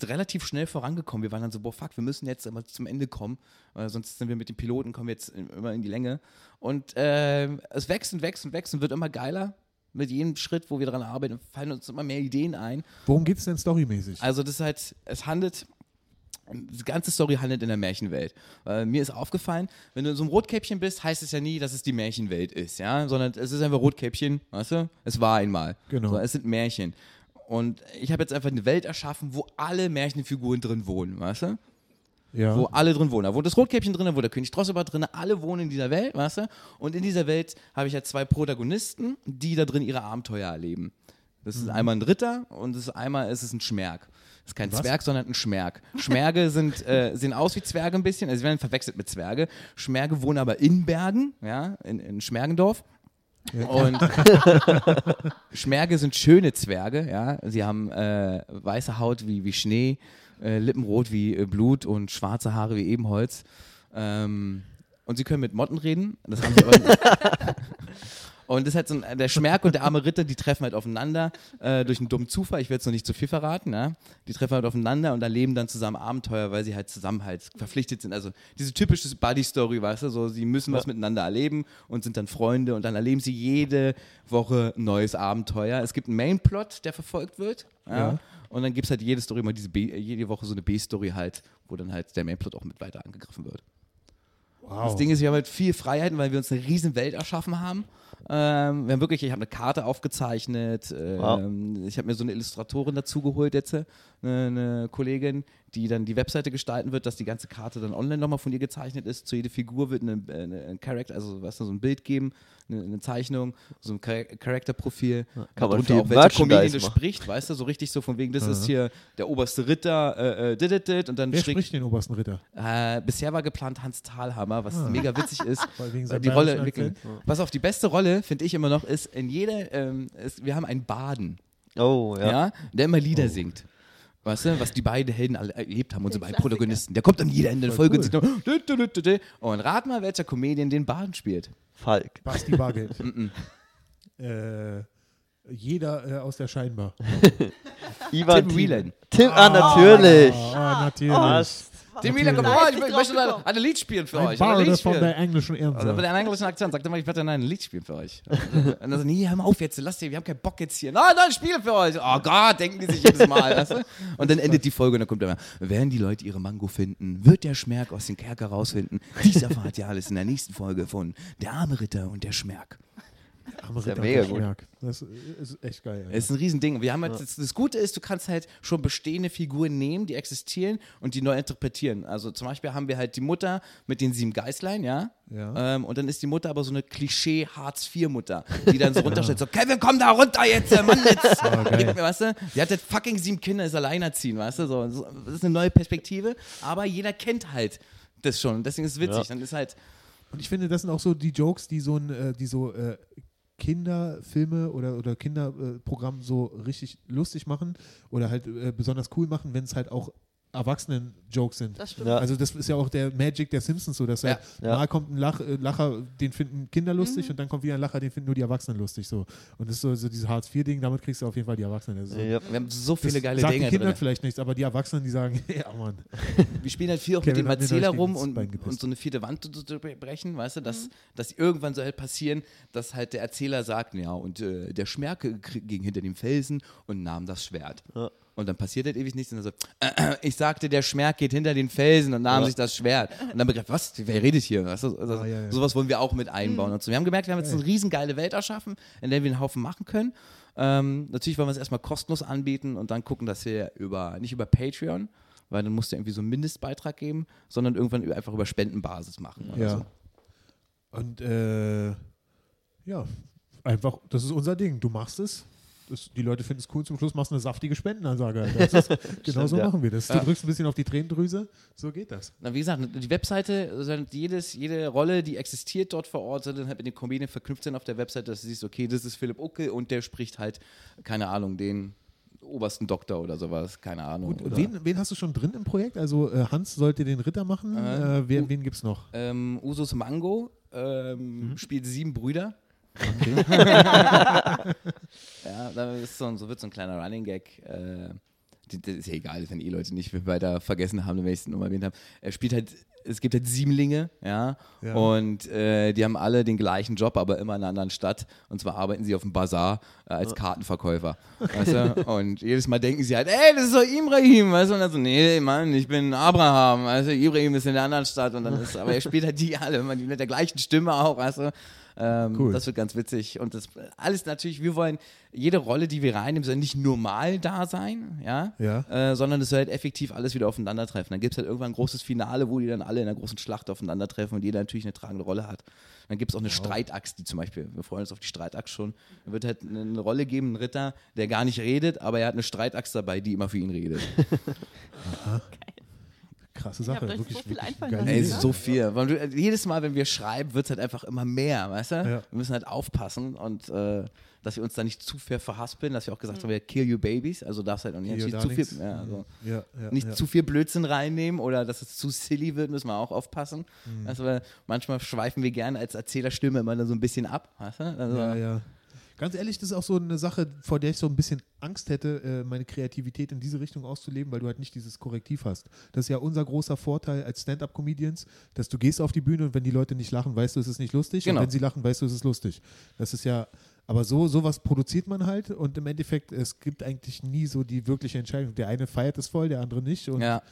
relativ schnell vorangekommen. Wir waren dann so, boah, fuck, wir müssen jetzt immer zum Ende kommen, äh, sonst sind wir mit den Piloten, kommen wir jetzt in- immer in die Länge. Und ähm, es wächst und wächst und wächst und wird immer geiler. Mit jedem Schritt, wo wir daran arbeiten, fallen uns immer mehr Ideen ein. Worum geht es denn storymäßig? Also das ist halt, es handelt, die ganze Story handelt in der Märchenwelt. Äh, mir ist aufgefallen, wenn du in so einem Rotkäppchen bist, heißt es ja nie, dass es die Märchenwelt ist, ja, sondern es ist einfach Rotkäppchen, weißt du? Es war einmal. Genau. So, es sind Märchen. Und ich habe jetzt einfach eine Welt erschaffen, wo alle Märchenfiguren drin wohnen, weißt du? ja. Wo alle drin wohnen. Da wohnt das Rotkäppchen drin, da wohnt der König Drosselbart drin, alle wohnen in dieser Welt, weißt du? Und in dieser Welt habe ich halt zwei Protagonisten, die da drin ihre Abenteuer erleben. Das ist einmal ein Ritter und das ist einmal ist es ein Schmerk. Das ist kein Was? Zwerg, sondern ein Schmerk. Schmerge sind, äh, sehen aus wie Zwerge ein bisschen, also sie werden verwechselt mit Zwerge. Schmerge wohnen aber in Bergen, ja, in, in Schmergendorf. Und Schmerge sind schöne Zwerge, ja. Sie haben äh, weiße Haut wie, wie Schnee, äh, Lippenrot wie äh, Blut und schwarze Haare wie Ebenholz. Ähm, und sie können mit Motten reden. Das haben sie aber Und das ist halt so ein, der Schmerk und der arme Ritter, die treffen halt aufeinander äh, durch einen dummen Zufall. Ich will jetzt noch nicht zu viel verraten. Ja? Die treffen halt aufeinander und erleben dann zusammen Abenteuer, weil sie halt zusammen halt verpflichtet sind. Also diese typische Buddy-Story, weißt du, so sie müssen was miteinander erleben und sind dann Freunde und dann erleben sie jede Woche ein neues Abenteuer. Es gibt einen Mainplot, der verfolgt wird. Ja? Ja. Und dann gibt es halt jede Story mal diese B, jede Woche so eine B-Story halt, wo dann halt der Mainplot auch mit weiter angegriffen wird. Das Ding ist, wir haben halt viel Freiheiten, weil wir uns eine riesen Welt erschaffen haben. Ähm, wir haben wirklich, ich habe eine Karte aufgezeichnet. Ähm, Ich habe mir so eine Illustratorin dazu geholt jetzt, eine, Kollegin, die dann die Webseite gestalten wird, dass die ganze Karte dann online nochmal von ihr gezeichnet ist. Zu jeder Figur wird eine, eine, ein Charakter, also weißt du, so ein Bild geben, eine, eine Zeichnung, so ein Char- Charakterprofil. kann man viel auch welche Comedian machen. spricht, weißt du, so richtig so von wegen, das ist hier der oberste Ritter, äh, äh, dit, dit, dit, und dann Wer schräg- spricht den obersten Ritter? äh, bisher war geplant Hans Thalhammer, was mega witzig ist. Weil seinem die Rolle entwickeln. Pass auf, die beste Rolle, finde ich immer noch, ist in jeder, ähm, ist, wir haben einen Baden, Oh, ja. ja. der immer Oh. Lieder singt. Weißt du, was die beiden Helden alle erlebt haben, unsere beiden Protagonisten. Der kommt an jeder Ende der Folge cool. und singt noch, dü, dü, dü, dü, dü. Und rat mal, welcher Comedian den Baden spielt. Falk. Basti Bargeld. äh, jeder äh, aus der Scheinbar. Ivan Tim Whelan. Tim, ah, natürlich. Ah, natürlich. Tim Whelan kommt, oh, ich, möchte gekommen. ein Lied spielen für Ein euch. Ein Lied von spielen. der englischen Also mit einem englischen Akzent, sagt er mal, ich werde dann ein Lied spielen für euch. Und dann so, nee, hör mal auf jetzt, lasst ihr, wir haben keinen Bock jetzt hier. Nein, nein, spiele für euch. Oh Gott, denken die sich jedes Mal. Weißt du? Und dann endet die Folge und dann kommt immer, werden die Leute ihre Mango finden? Wird der Schmerk aus dem Kerker rausfinden? Dies erfahrt ihr alles in der nächsten Folge von Der arme Ritter und der Schmerk. Arme ja Ritter mega gut. Das ist echt geil. Es ist ein Riesending. Wir haben halt, das, das Gute ist, du kannst halt schon bestehende Figuren nehmen, die existieren und die neu interpretieren. Also zum Beispiel haben wir halt die Mutter mit den sieben Geißlein, ja. Ja. Ähm, und dann ist die Mutter aber so eine Klischee-Hartz-IV-Mutter, die dann so runterstellt, so, Kevin, komm da runter jetzt, äh, Mann, jetzt. Gib mir, weißt du? Die hat halt fucking sieben Kinder, ist alleinerziehend, weißt du? So, so, das ist eine neue Perspektive, aber jeder kennt halt das schon. Und deswegen ist es witzig. Ja. Dann ist halt, Und ich finde, das sind auch so die Jokes, die so ein, äh, die so äh, Kinderfilme oder, oder Kinderprogramm so richtig lustig machen oder halt äh, besonders cool machen, wenn es halt auch Erwachsenen-Jokes sind. Das stimmt. Ja. Also das ist ja auch der Magic der Simpsons so, dass Ja. halt Ja. mal kommt ein Lach, äh, Lacher, den finden Kinder lustig Mhm. und dann kommt wieder ein Lacher, den finden nur die Erwachsenen lustig so. Und das ist so, so dieses Hartz-IV-Ding, damit kriegst du auf jeden Fall die Erwachsenen. Das ist so, Ja. wir haben so viele geile sagt Dinge den Kindern drin. vielleicht nichts, aber die Erwachsenen, die sagen, ja Mann. Wir spielen halt viel auch mit dem Erzähler rum und, und so eine vierte Wand zu, brechen, weißt du, dass, dass irgendwann soll halt passieren, dass halt der Erzähler sagt, ja, und äh, der Schmerke ging hinter dem Felsen und nahm das Schwert. Ja. Und dann passiert halt ewig nichts und dann so, äh, äh, ich sagte, der Schmerk geht hinter den Felsen und nahm Ja. sich das Schwert. Und dann begriff, was, wer redet hier? Du? also, Ah, ja, ja. Sowas wollen wir auch mit einbauen. Und so. Wir haben gemerkt, wir haben jetzt eine riesengeile Welt erschaffen, in der wir einen Haufen machen können. Ähm, natürlich wollen wir es erstmal kostenlos anbieten und dann gucken, dass wir über, nicht über Patreon, weil dann musst du irgendwie so einen Mindestbeitrag geben, sondern irgendwann einfach über Spendenbasis machen. Ja. so. Und äh, ja, einfach, das ist unser Ding. Du machst es. Das, die Leute finden es cool, zum Schluss machst du eine saftige Spendenansage. Genau so ja. machen wir das. Du Ja. drückst ein bisschen auf die Tränendrüse, so geht das. Na, wie gesagt, die Webseite, also jedes, jede Rolle, die existiert dort vor Ort, soll dann halt mit den Comedian verknüpft sein auf der Webseite, dass du siehst, okay, das ist Philipp Uckel und der spricht halt, keine Ahnung, den obersten Doktor oder sowas, keine Ahnung. Gut, wen, wen hast du schon drin im Projekt? Also äh, Hans sollte den Ritter machen. Äh, Äh, wer, U- wen gibt's noch? Ähm, Usus Mango ähm, Mhm. spielt sieben Brüder. ja, da ist so, so wird so ein kleiner Running Gag. Äh, das ist ja egal, wenn die Leute nicht weiter vergessen haben, wenn ich es nochmal erwähnt habe. Er spielt halt, es gibt halt Siebenlinge, ja, Ja. und äh, die haben alle den gleichen Job, aber immer in einer anderen Stadt. Und zwar arbeiten sie auf dem Bazar äh, als Kartenverkäufer. Weißt du? Und jedes Mal denken sie halt, ey, das ist doch Ibrahim, weißt du? Und dann so, nee, Mann, ich bin Abraham, weißt du? Ibrahim ist in der anderen Stadt und dann ist, aber er spielt halt die alle, immer die mit der gleichen Stimme auch, weißt du? Ähm, Cool. Das wird ganz witzig. Und das alles natürlich, wir wollen, jede Rolle, die wir reinnehmen, soll nicht normal da sein, ja, Ja. Äh, sondern es soll halt effektiv alles wieder aufeinandertreffen. Dann gibt es halt irgendwann ein großes Finale, wo die dann alle in einer großen Schlacht aufeinandertreffen und jeder natürlich eine tragende Rolle hat. Dann gibt es auch eine Streitaxt, die zum Beispiel, wir freuen uns auf die Streitaxt schon. Dann wird halt eine Rolle geben, einen Ritter, der gar nicht redet, aber er hat eine Streitaxt dabei, die immer für ihn redet. Krasse Ihr habt Sache. euch Wirklich, so viel wirklich einfallen geile lassen. Ey, so viel. Weil du, jedes Mal, wenn wir schreiben, wird es halt einfach immer mehr, weißt du? Ja. Wir müssen halt aufpassen und äh, dass wir uns da nicht zu viel verhaspeln, dass wir auch gesagt haben, wir kill you babies, also darfst halt auch nicht, zu viel, ja, also ja, ja, nicht ja. zu viel Blödsinn reinnehmen oder dass es zu silly wird, müssen wir auch aufpassen. Mhm. Also, weil manchmal schweifen wir gerne als Erzählerstimme immer so ein bisschen ab, weißt du? Also, Ja, ja. Ganz ehrlich, das ist auch so eine Sache, vor der ich so ein bisschen Angst hätte, äh, meine Kreativität in diese Richtung auszuleben, weil du halt nicht dieses Korrektiv hast. Das ist ja unser großer Vorteil als Stand-up-Comedians, dass du gehst auf die Bühne und wenn die Leute nicht lachen, weißt du, es ist nicht lustig. Genau. Und wenn sie lachen, weißt du, es ist lustig. Das ist ja, aber so sowas produziert man halt und im Endeffekt, es gibt eigentlich nie so die wirkliche Entscheidung. Der eine feiert es voll, der andere nicht. Und ja.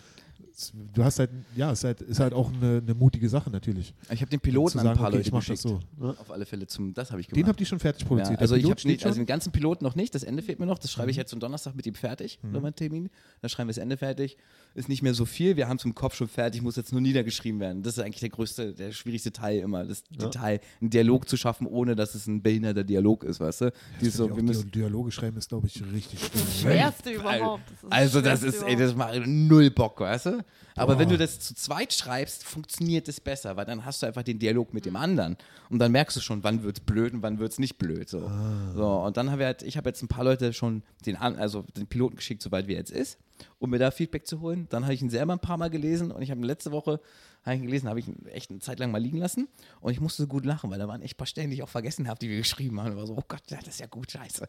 Du hast halt, ja, ist halt, ist halt auch eine, eine mutige Sache natürlich. Ich habe den Piloten sagen, ein paar okay, Leute ich mach das geschickt. so. Auf alle Fälle zum, das habe ich Den gemacht. habt ihr schon fertig produziert. Ja, also ich habe also den ganzen Piloten noch nicht. Das Ende fehlt mir noch. Das Mhm. schreibe ich jetzt am Donnerstag mit ihm fertig, mhm. mein Termin. Dann schreiben wir das Ende fertig. Ist nicht mehr so viel. Wir haben es im Kopf schon fertig. Muss jetzt nur niedergeschrieben werden. Das ist eigentlich der größte, der schwierigste Teil immer. Das Detail, einen Dialog zu schaffen, ohne dass es ein behinderter Dialog ist, weißt du? Die ist so, wir müssen, Di- Dialoge schreiben ist, glaube ich, richtig schwer. Schwerste überhaupt. Das also das ist, ey, das macht null Bock, weißt du? Aber Boah. wenn du das zu zweit schreibst, funktioniert es besser, weil dann hast du einfach den Dialog mit dem anderen und dann merkst du schon, wann wird's blöd und wann wird's nicht blöd. So, so und dann haben wir halt, ich habe jetzt ein paar Leute schon den, also den Piloten geschickt, soweit wir jetzt ist, um mir da Feedback zu holen. Dann habe ich ihn selber ein paar Mal gelesen und ich habe ihn letzte Woche habe ich gelesen, habe ich echt eine Zeit lang mal liegen lassen und ich musste so gut lachen, weil da waren echt ein paar Stellen, die ich auch vergessen habe, die wir geschrieben haben. Und war so, oh Gott, ja, das ist ja gut, scheiße.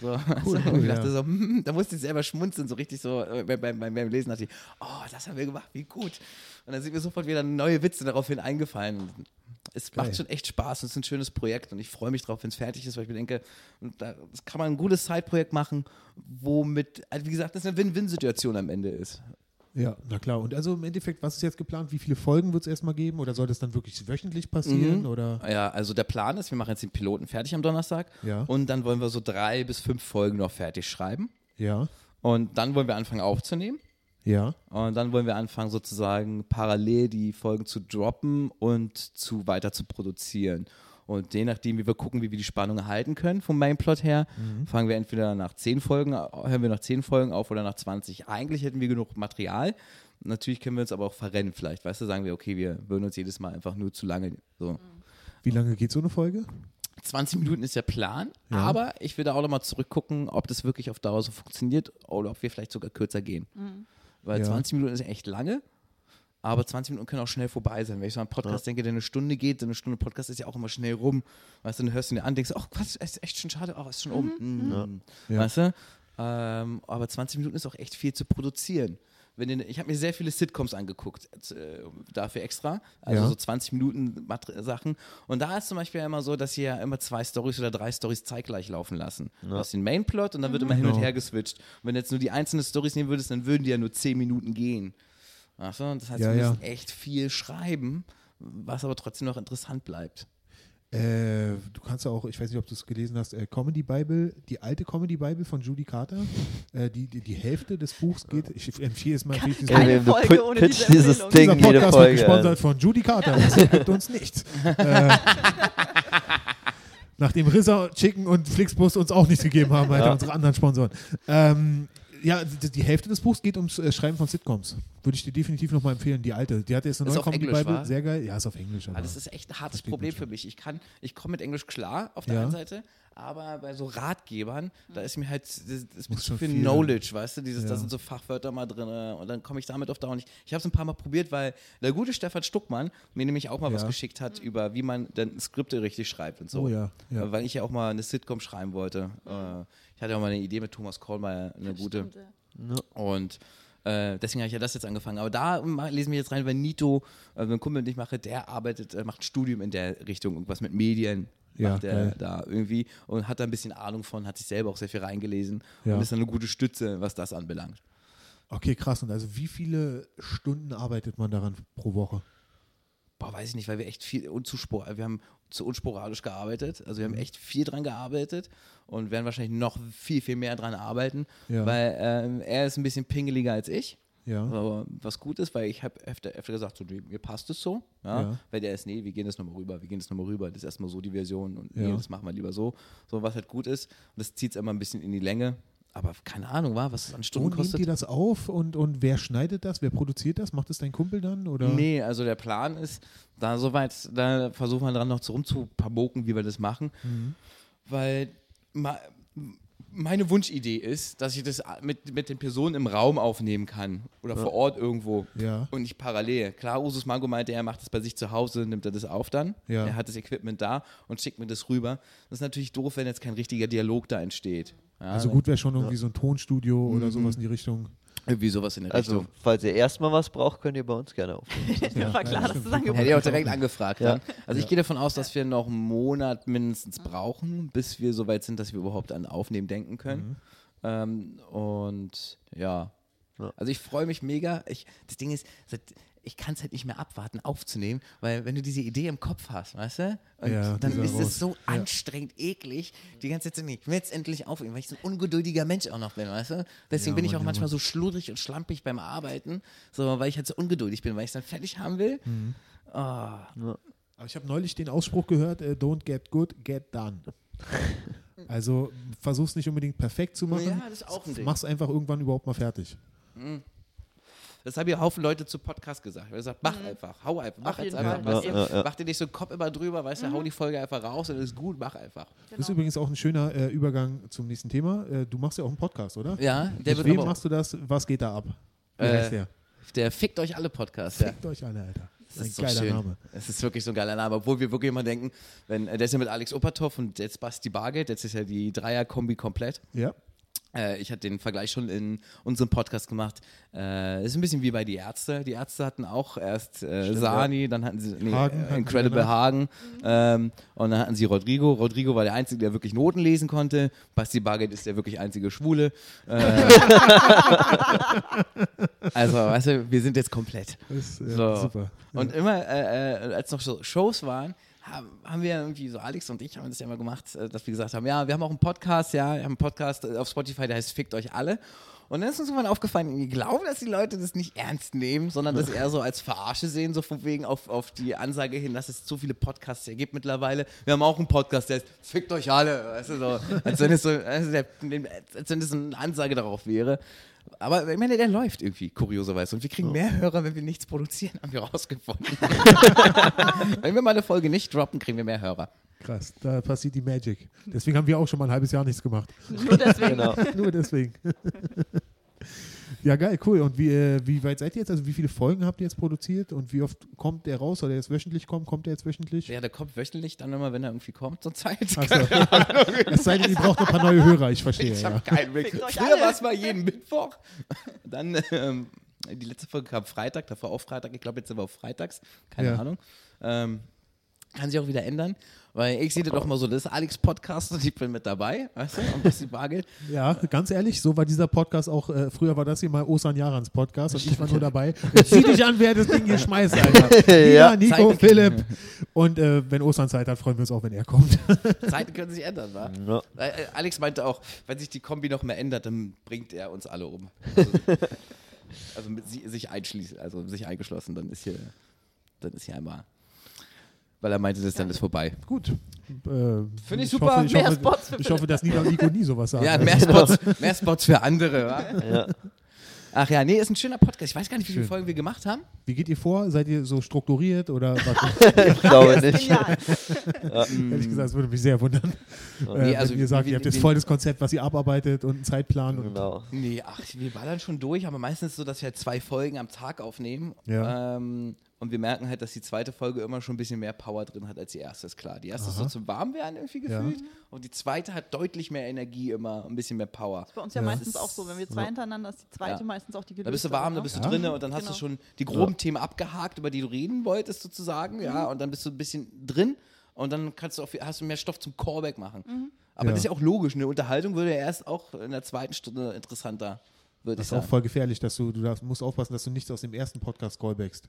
So, Cool, und cool, ich dachte ja. so, hm, da musste ich selber schmunzeln, so richtig so äh, beim, beim, beim beim Lesen dachte ich, oh, das haben wir gemacht, wie gut. Und dann sind mir sofort wieder neue Witze daraufhin eingefallen. Und es Geil. macht schon echt Spaß, es ist ein schönes Projekt und ich freue mich drauf, wenn es fertig ist, weil ich mir denke, und da das kann man ein gutes Side-Projekt machen, womit, also wie gesagt, das eine Win-Win-Situation am Ende ist. Ja, na klar. Und also im Endeffekt, was ist jetzt geplant? Wie viele Folgen wird es erstmal geben? Oder soll das dann wirklich wöchentlich passieren? Mhm. Oder? Ja, also der Plan ist, wir machen jetzt den Piloten fertig am Donnerstag Ja. und dann wollen wir so drei bis fünf Folgen noch fertig schreiben Ja, und dann wollen wir anfangen aufzunehmen. ja. Und dann wollen wir anfangen, sozusagen parallel die Folgen zu droppen und zu weiter zu produzieren. Und je nachdem, wie wir gucken, wie wir die Spannung halten können vom Mainplot her, fangen wir entweder nach zehn Folgen, hören wir nach zehn Folgen auf oder nach 20. Eigentlich hätten wir genug Material. Natürlich können wir uns aber auch verrennen, vielleicht. Weißt du, sagen wir, okay, wir würden uns jedes Mal einfach nur zu lange. So. Wie lange geht so eine Folge? 20 Minuten ist der Plan, Ja. aber ich will da auch nochmal zurückgucken, ob das wirklich auf Dauer so funktioniert oder ob wir vielleicht sogar kürzer gehen. Weil Ja. 20 Minuten ist echt lange, aber 20 Minuten können auch schnell vorbei sein. Wenn ich so an einen Podcast denke, der eine Stunde geht, eine Stunde Podcast ist ja auch immer schnell rum. Weißt du, dann hörst du dir an, denkst, ach, was, ist echt schon schade, ach, ist schon um. Mm. Ja. Weißt du? Ähm, aber 20 Minuten ist auch echt viel zu produzieren. Wenn ihr, ich habe mir sehr viele Sitcoms angeguckt, äh, dafür extra. Also Ja. so 20 Minuten Mater- Sachen. Und da ist zum Beispiel immer so, dass sie ja immer zwei Stories oder drei Stories zeitgleich laufen lassen. Du hast den Mainplot und dann wird immer hin und her geswitcht. Und wenn du jetzt nur die einzelnen Stories nehmen würdest, dann würden die ja nur 10 Minuten gehen. Weißt du? Und Das heißt, Ja, wir ja. müssen echt viel schreiben, was aber trotzdem noch interessant bleibt. Äh, du kannst ja auch, ich weiß nicht, ob du es gelesen hast, äh, Comedy Bible, die alte Comedy Bible von Judy Carter. Äh, die, die, die Hälfte des Buchs geht, ich empfehle es mal, Keine Ja, du Folge put- ohne diese dieses. Ding Dieser jede Podcast wird Folge. gesponsert von Judy Carter. Das gibt uns nichts. äh, nachdem Rissa, Chicken und Flixbus uns auch nichts gegeben haben, Alter, unsere anderen Sponsoren. Ähm, ja, die, Hälfte des Buchs geht ums äh, Schreiben von Sitcoms. Würde ich dir definitiv nochmal empfehlen. Die alte. Die hat jetzt eine neue Comedy Englisch, Bible. Sehr geil. Ja, ist auf Englisch. Aber Aber das ist echt ein hartes Problem für mich. Ich kann, ich komme mit Englisch klar auf der Ja. einen Seite, aber bei so Ratgebern, da ist mir halt, das, das Muss ist zu schon viel, viel- Knowledge, weißt du, dieses, da Ja. sind so Fachwörter mal drin und dann komme ich damit auf Dauer nicht. Ich habe es ein paar Mal probiert, weil der gute Stefan Stuckmann mir nämlich auch mal was Ja. geschickt hat über, wie man dann Skripte richtig schreibt und so. Oh ja, ja. Weil ich ja auch mal eine Sitcom schreiben wollte. Äh, Ich hatte auch mal eine Idee mit Thomas Kohlmeier, eine gute. Stimmt, ja. Und äh, deswegen habe ich ja das jetzt angefangen. Aber da lesen wir jetzt rein, weil Nito, also ein Kumpel, den ich mache, der arbeitet, äh, macht ein Studium in der Richtung, irgendwas mit Medien. Ja, macht er geil. da irgendwie und hat da ein bisschen Ahnung von, hat sich selber auch sehr viel reingelesen Ja. und ist dann eine gute Stütze, was das anbelangt. okay, krass. Und also wie viele Stunden arbeitet man daran pro Woche? Boah, weiß ich nicht, weil wir echt viel unzuspor, wir haben zu unsporadisch gearbeitet. Also wir haben echt viel dran gearbeitet und werden wahrscheinlich noch viel, viel mehr dran arbeiten, Ja. weil ähm, er ist ein bisschen pingeliger als ich. Ja. Aber was gut ist, weil ich habe öfter, öfter gesagt, so, mir passt es so. Ja? Ja. Weil der ist, nee, wir gehen das nochmal rüber, wir gehen das nochmal rüber. Das ist erstmal so die Version und nee, Ja. das machen wir lieber so. So, was halt gut ist. Und das zieht es immer ein bisschen in die Länge. Aber keine Ahnung, war, was es an Wo Stunden nehmt kostet. ihr das auf und, und wer schneidet das? Wer produziert das? Macht das dein Kumpel dann? Oder? Nee, also der Plan ist, da soweit, da versuchen wir dran noch so rumzupaboken, wie wir das machen. Mhm. Weil ma, meine Wunschidee ist, dass ich das mit, mit den Personen im Raum aufnehmen kann oder vor Ort irgendwo Ja. und nicht parallel. Klar, Usus Mango meinte, er macht das bei sich zu Hause, nimmt er das auf dann. Ja. Er hat das Equipment da und schickt mir das rüber. Das ist natürlich doof, wenn jetzt kein richtiger Dialog da entsteht. Ja, Also gut wäre schon irgendwie so ein Tonstudio oder sowas in die Richtung. Irgendwie sowas in der Also, Richtung. falls ihr erstmal was braucht, könnt ihr bei uns gerne aufnehmen. Ja, war klar, ja, dass das Angebot Hätte ich auch direkt angefragt. Ja. Dann. Also ich gehe davon aus, dass wir noch einen Monat mindestens brauchen, bis wir so weit sind, dass wir überhaupt an Aufnehmen denken können. Ähm, und ja, Also ich freue mich mega. Ich, das Ding ist, seit- ich kann es halt nicht mehr abwarten, aufzunehmen, weil wenn du diese Idee im Kopf hast, weißt du, und Ja, dann ist es so Ja. anstrengend, eklig, die ganze Zeit zu nehmen. Ich will jetzt endlich aufnehmen, weil ich so ein ungeduldiger Mensch auch noch bin, weißt du? Deswegen Ja, bin ich auch ja, manchmal Mann. so schludrig und schlampig beim Arbeiten, so, weil ich halt so ungeduldig bin, weil ich es dann fertig haben will. Mhm. Ah, Aber ich habe neulich den Ausspruch gehört, äh, don't get good, get done. Also versuch's nicht unbedingt perfekt zu machen. Ja, das ist auch ein Ding. Mach's einfach irgendwann überhaupt mal fertig. Das haben ja Haufen Leute zu Podcast gesagt. Ich habe gesagt, mach einfach, hau einfach, mach Auf jetzt einfach. Weißt? Ja, ja, ja. Mach dir nicht so einen Kopf immer drüber, weißt du, hau die Folge einfach raus und ist gut, mach einfach. Das ist Genau. übrigens auch ein schöner äh, Übergang zum nächsten Thema. Äh, du machst ja auch einen Podcast, oder? Ja, der Mit wird wem machst du das? Was geht da ab? Wie Äh, heißt der? der fickt euch alle Podcast, ja. Fickt euch alle, Alter. Das ist ist ein so geiler schön. Name. Es ist wirklich so ein geiler Name, obwohl wir wirklich immer denken, wenn, äh, der ist ja mit Alex Oppertoff und jetzt Basti Bargeld, jetzt ist ja die Dreier-Kombi komplett. Ja. Äh, ich hatte den Vergleich schon in unserem Podcast gemacht. Äh, ist ein bisschen wie bei die Ärzte. Die Ärzte hatten auch erst äh, Stimmt, Sani, dann hatten sie nee, Hagen äh, hatten Incredible. Hagen ähm, und dann hatten sie Rodrigo. Rodrigo war der Einzige, der wirklich Noten lesen konnte. Basti Bargeld ist der wirklich einzige Schwule. Äh, also, weißt du, wir sind jetzt komplett. Das ist äh, So. super. Und immer, äh, als noch so Shows waren, haben, wir irgendwie so, Alex und ich haben das ja immer gemacht, äh, dass wir gesagt haben, ja, wir haben auch einen Podcast, ja, wir haben einen Podcast äh, auf Spotify, der heißt Fickt euch alle. Und dann ist uns irgendwann aufgefallen, ich glaube, dass die Leute das nicht ernst nehmen, sondern das eher so als Verarsche sehen, so von wegen auf, auf die Ansage hin, dass es zu viele Podcasts hier gibt mittlerweile. Wir haben auch einen Podcast, der heißt Fickt euch alle, weißt du, so, als wenn es so, als wenn es eine Ansage darauf wäre. Aber ich meine, der läuft irgendwie, kurioserweise. Und wir kriegen mehr Hörer, wenn wir nichts produzieren, haben wir rausgefunden. wenn wir mal eine Folge nicht droppen, kriegen wir mehr Hörer. Krass, da passiert die Magic. Deswegen haben wir auch schon mal ein halbes Jahr nichts gemacht. Nur deswegen. Genau. Nur deswegen. ja, geil, cool. Und wie, äh, wie weit seid ihr jetzt? Also wie viele Folgen habt ihr jetzt produziert und wie oft kommt der raus? Soll der jetzt wöchentlich kommen? Kommt der jetzt wöchentlich? Ja, der kommt wöchentlich dann immer, wenn er irgendwie kommt zur Zeit. Achso. es sei denn, ihr braucht ein paar neue Hörer, ich verstehe. Ich Ja. habe keinen Weg. Früher war es mal jeden Mittwoch. Dann, ähm, die letzte Folge kam Freitag, davor auch Freitag. Ich glaube, jetzt sind wir auf Freitags. Keine Ja. Ahnung. Ähm, kann sich auch wieder ändern. Weil ich sehe das doch mal so, das ist Alex Podcast und ich bin mit dabei, weißt du, und Basti Bargeld. ja, ganz ehrlich, so war dieser Podcast auch, äh, früher war das hier mal Osan Jarans Podcast und ich war nur dabei. Zieh dich an, wer das Ding hier schmeißt, Alter. Ja, Nico, Zeit- Philipp. Und äh, wenn Osan Zeit hat, freuen wir uns auch, wenn er kommt. Zeiten können sich ändern, wa? Ja. Weil, äh, Alex meinte auch, wenn sich die Kombi noch mehr ändert, dann bringt er uns alle um. Also, also mit sie, sich einschließen, also sich eingeschlossen, dann ist hier, dann ist hier einmal. Weil er meinte, das dann ist vorbei. Gut. Äh, Finde ich Hoffe, super. ich, Mehr hoffe, Spots für ich hoffe, dass Nina und Nico nie sowas sagen. Ja, mehr Spots, mehr Spots für andere. Ja. Ach ja, nee, ist ein schöner Podcast. Ich weiß gar nicht, wie viele Schön. Folgen wir gemacht haben. Wie geht ihr vor? Seid ihr so strukturiert oder was? Ich glaube nicht. Ehrlich gesagt, das würde mich sehr wundern. Äh, Nee, also wenn ihr sagt, ihr habt jetzt voll das Konzept, was ihr abarbeitet und einen Zeitplan. Und, Genau. Nee, ach, wir ballern schon durch, aber meistens so, dass wir halt zwei Folgen am Tag aufnehmen. Ja. Ähm, und wir merken halt, dass die zweite Folge immer schon ein bisschen mehr Power drin hat als die erste, ist klar. Die erste ist Aha. so zum Warmwerden irgendwie Ja. gefühlt. Und die zweite hat deutlich mehr Energie immer, ein bisschen mehr Power. Bei uns ja, Ja. meistens auch so, wenn wir zwei hintereinander, ist die zweite Ja. meistens auch die Da bist du warm, da bist du Ja. drinne und dann hast Genau. du schon die groben Themen abgehakt, über die du reden wolltest sozusagen, ja, Mhm. und dann bist du ein bisschen drin und dann kannst du auch, hast du mehr Stoff zum Callback machen. Mhm. Aber Ja. das ist ja auch logisch, eine Unterhaltung würde ja erst auch in der zweiten Stunde interessanter, würde Das ist auch voll gefährlich, dass du, du musst aufpassen, dass du nichts aus dem ersten Podcast callbackst.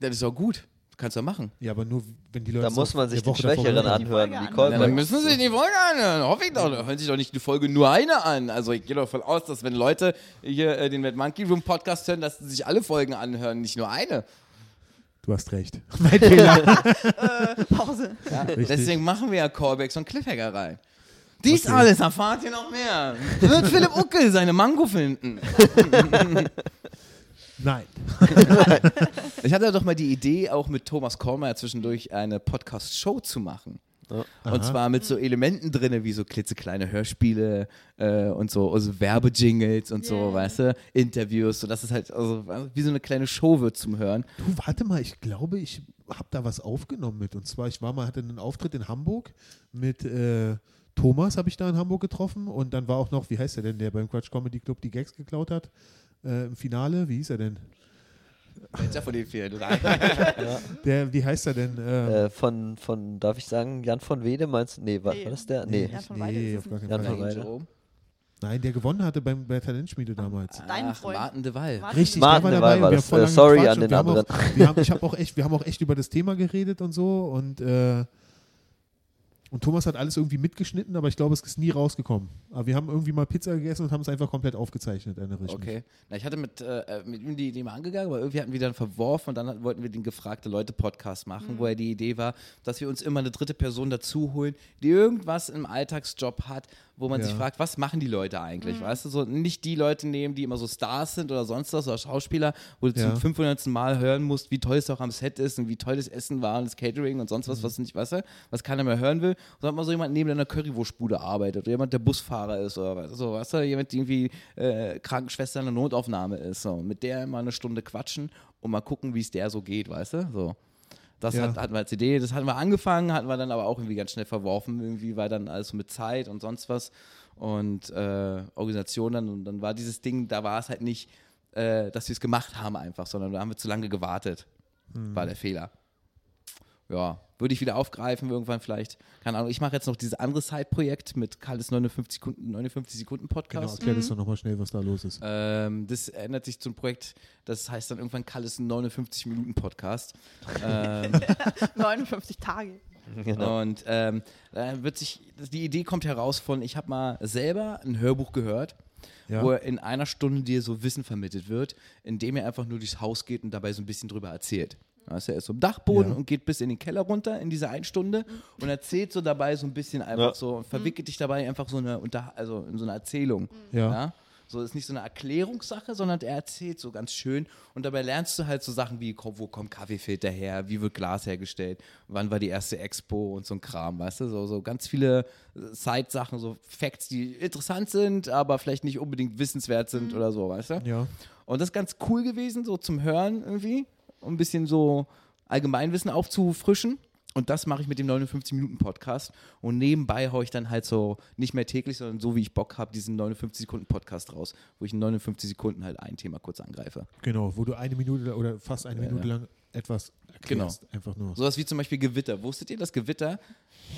Das ist auch gut, kannst du ja machen. Ja, aber nur, wenn die Leute. Da muss man sich den Schwächeren hören. anhören. Folge Die. Ja, Callbacks. dann müssen sie die Folge anhören, hoffe ich doch. Da hören sich doch nicht die Folge nur eine an. Also ich gehe davon aus, dass wenn Leute hier äh, den Mad Monkey Room Podcast hören, dass sie sich alle Folgen anhören, nicht nur eine. Du hast recht. Mein Fehler. Pause. Ja, deswegen machen wir ja Callbacks und Cliffhanger rein. Dies Okay. alles erfahrt ihr noch mehr. Wird Philipp Uckel seine Mango finden? Nein. Ich hatte doch mal die Idee, auch mit Thomas Kormer zwischendurch eine Podcast-Show zu machen. Aha. Und zwar mit so Elementen drin, wie so klitzekleine Hörspiele äh, und so also Werbejingles und so, Yeah. weißt du, Interviews, sodass es halt also, wie so eine kleine Show wird zum Hören. Du, warte mal, ich glaube, ich habe da was aufgenommen mit. Und zwar, ich war mal, hatte einen Auftritt in Hamburg mit äh, Thomas, habe ich da in Hamburg getroffen. Und dann war auch noch, wie heißt der denn, der beim Quatsch Comedy Club die Gags geklaut hat? Äh, Im Finale, wie hieß er denn? Welcher von den vier? Der, wie heißt er denn? Ähm, Äh, von, von, darf ich sagen, Jan von Wede meinst du? Nee, war, Nee. war das der? Nee. Nee. Jan von Weide nee, auf gar keinen Jan Fall. von Weide. Nein, der gewonnen hatte beim, bei Talentschmiede damals. Dein Ach, Freund. Martin de Waal. Richtig, Martin der war de dabei. Waal war das. Äh, sorry an den anderen. Auch, wir haben, ich habe auch echt, wir haben auch echt über das Thema geredet und so und äh, und Thomas hat alles irgendwie mitgeschnitten, aber ich glaube, es ist nie rausgekommen. Aber wir haben irgendwie mal Pizza gegessen und haben es einfach komplett aufgezeichnet, erinnere ich mich. Okay. Na, ich hatte mit, äh, mit ihm die Idee mal angegangen, aber irgendwie hatten wir dann verworfen und dann hat- wollten wir den gefragte Leute Podcast machen, wo ja die Idee war, dass wir uns immer eine dritte Person dazu holen, die irgendwas im Alltagsjob hat, wo man Ja. sich fragt, was machen die Leute eigentlich, weißt du, so nicht die Leute nehmen, die immer so Stars sind oder sonst was oder Schauspieler, wo du Ja. zum 500. Mal hören musst, wie toll es auch am Set ist und wie toll das Essen war und das Catering und sonst was, was nicht, weißt du, was keiner mehr hören will, sondern mal so jemand neben einer Currywurstbude arbeitet oder jemand, der Busfahrer ist oder was, so, weißt du, jemand, die irgendwie äh, Krankenschwester in der Notaufnahme ist, so, mit der mal eine Stunde quatschen und mal gucken, wie es der so geht, weißt du, so. Das Ja. hat, hatten wir als Idee, das hatten wir angefangen, hatten wir dann aber auch irgendwie ganz schnell verworfen, irgendwie war dann alles so mit Zeit und sonst was und äh, Organisation dann und dann war dieses Ding, da war es halt nicht, äh, dass wir es gemacht haben einfach, sondern da haben wir zu lange gewartet, war der Fehler. Ja, würde ich wieder aufgreifen irgendwann vielleicht, keine Ahnung, ich mache jetzt noch dieses andere Side-Projekt mit Karls 59 Sekunden, 59 Sekunden Genau, Podcast. erklär das doch nochmal schnell, was da los ist. Ähm, das ändert sich zum Projekt, das heißt dann irgendwann Kalles 59 Minuten Podcast. ähm, 59 Tage. Genau. und ähm, wird sich, die Idee kommt heraus von, ich habe mal selber ein Hörbuch gehört, Ja. wo er in einer Stunde dir so Wissen vermittelt wird, indem er einfach nur durchs Haus geht und dabei so ein bisschen drüber erzählt. Also er ist so im Dachboden Ja. und geht bis in den Keller runter in dieser einen Stunde und erzählt so dabei so ein bisschen einfach Ja. so und verwickelt dich dabei einfach so eine Unter also in so eine Erzählung. Ja. So ist nicht so eine Erklärungssache, sondern er erzählt so ganz schön und dabei lernst du halt so Sachen wie, wo kommt Kaffeefilter her, wie wird Glas hergestellt, wann war die erste Expo und so ein Kram, weißt du, so, so ganz viele äh, Side-Sachen, so Facts, die interessant sind, aber vielleicht nicht unbedingt wissenswert sind oder so, weißt du? Ja. Und das ist ganz cool gewesen, so zum Hören irgendwie, um ein bisschen so Allgemeinwissen aufzufrischen. Und das mache ich mit dem 59-Minuten-Podcast. Und nebenbei haue ich dann halt so, nicht mehr täglich, sondern so wie ich Bock habe, diesen 59-Sekunden-Podcast raus, wo ich in 59 Sekunden halt ein Thema kurz angreife. Genau, wo du eine Minute oder fast eine Ja, Minute ja. lang etwas erklärst. Einfach nur. Sowas wie zum Beispiel Gewitter. Wusstet ihr, dass Gewitter,